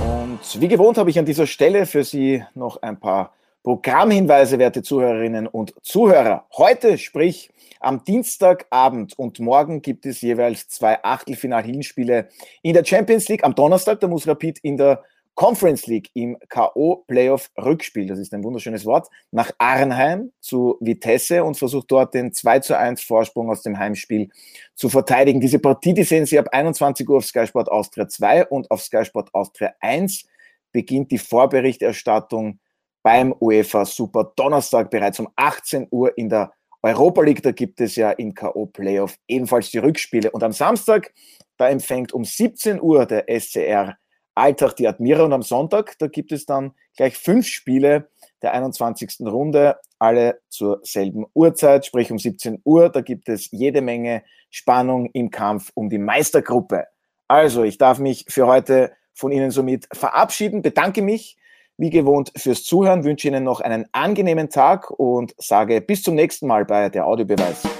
Und wie gewohnt habe ich an dieser Stelle für Sie noch ein paar Programmhinweise, werte Zuhörerinnen und Zuhörer. Heute, sprich am Dienstagabend und morgen gibt es jeweils zwei Achtelfinal-Hinspiele in der Champions League. Am Donnerstag, da muss Rapid in der Conference League im K.O.-Playoff-Rückspiel, das ist ein wunderschönes Wort, nach Arnheim zu Vitesse und versucht dort den 2 zu 1 Vorsprung aus dem Heimspiel zu verteidigen. Diese Partie, die sehen Sie ab 21 Uhr auf Sky Sport Austria 2 und auf Sky Sport Austria 1 beginnt die Vorberichterstattung beim UEFA Super Donnerstag bereits um 18 Uhr in der Europa League. Da gibt es ja im K.O. Playoff ebenfalls die Rückspiele. Und am Samstag, da empfängt um 17 Uhr der SCR Alltag die Admira und am Sonntag, da gibt es dann gleich fünf Spiele der 21. Runde, alle zur selben Uhrzeit, sprich um 17 Uhr. Da gibt es jede Menge Spannung im Kampf um die Meistergruppe. Also, ich darf mich für heute von Ihnen somit verabschieden, bedanke mich wie gewohnt fürs Zuhören, wünsche Ihnen noch einen angenehmen Tag und sage bis zum nächsten Mal bei der Audiobeweis.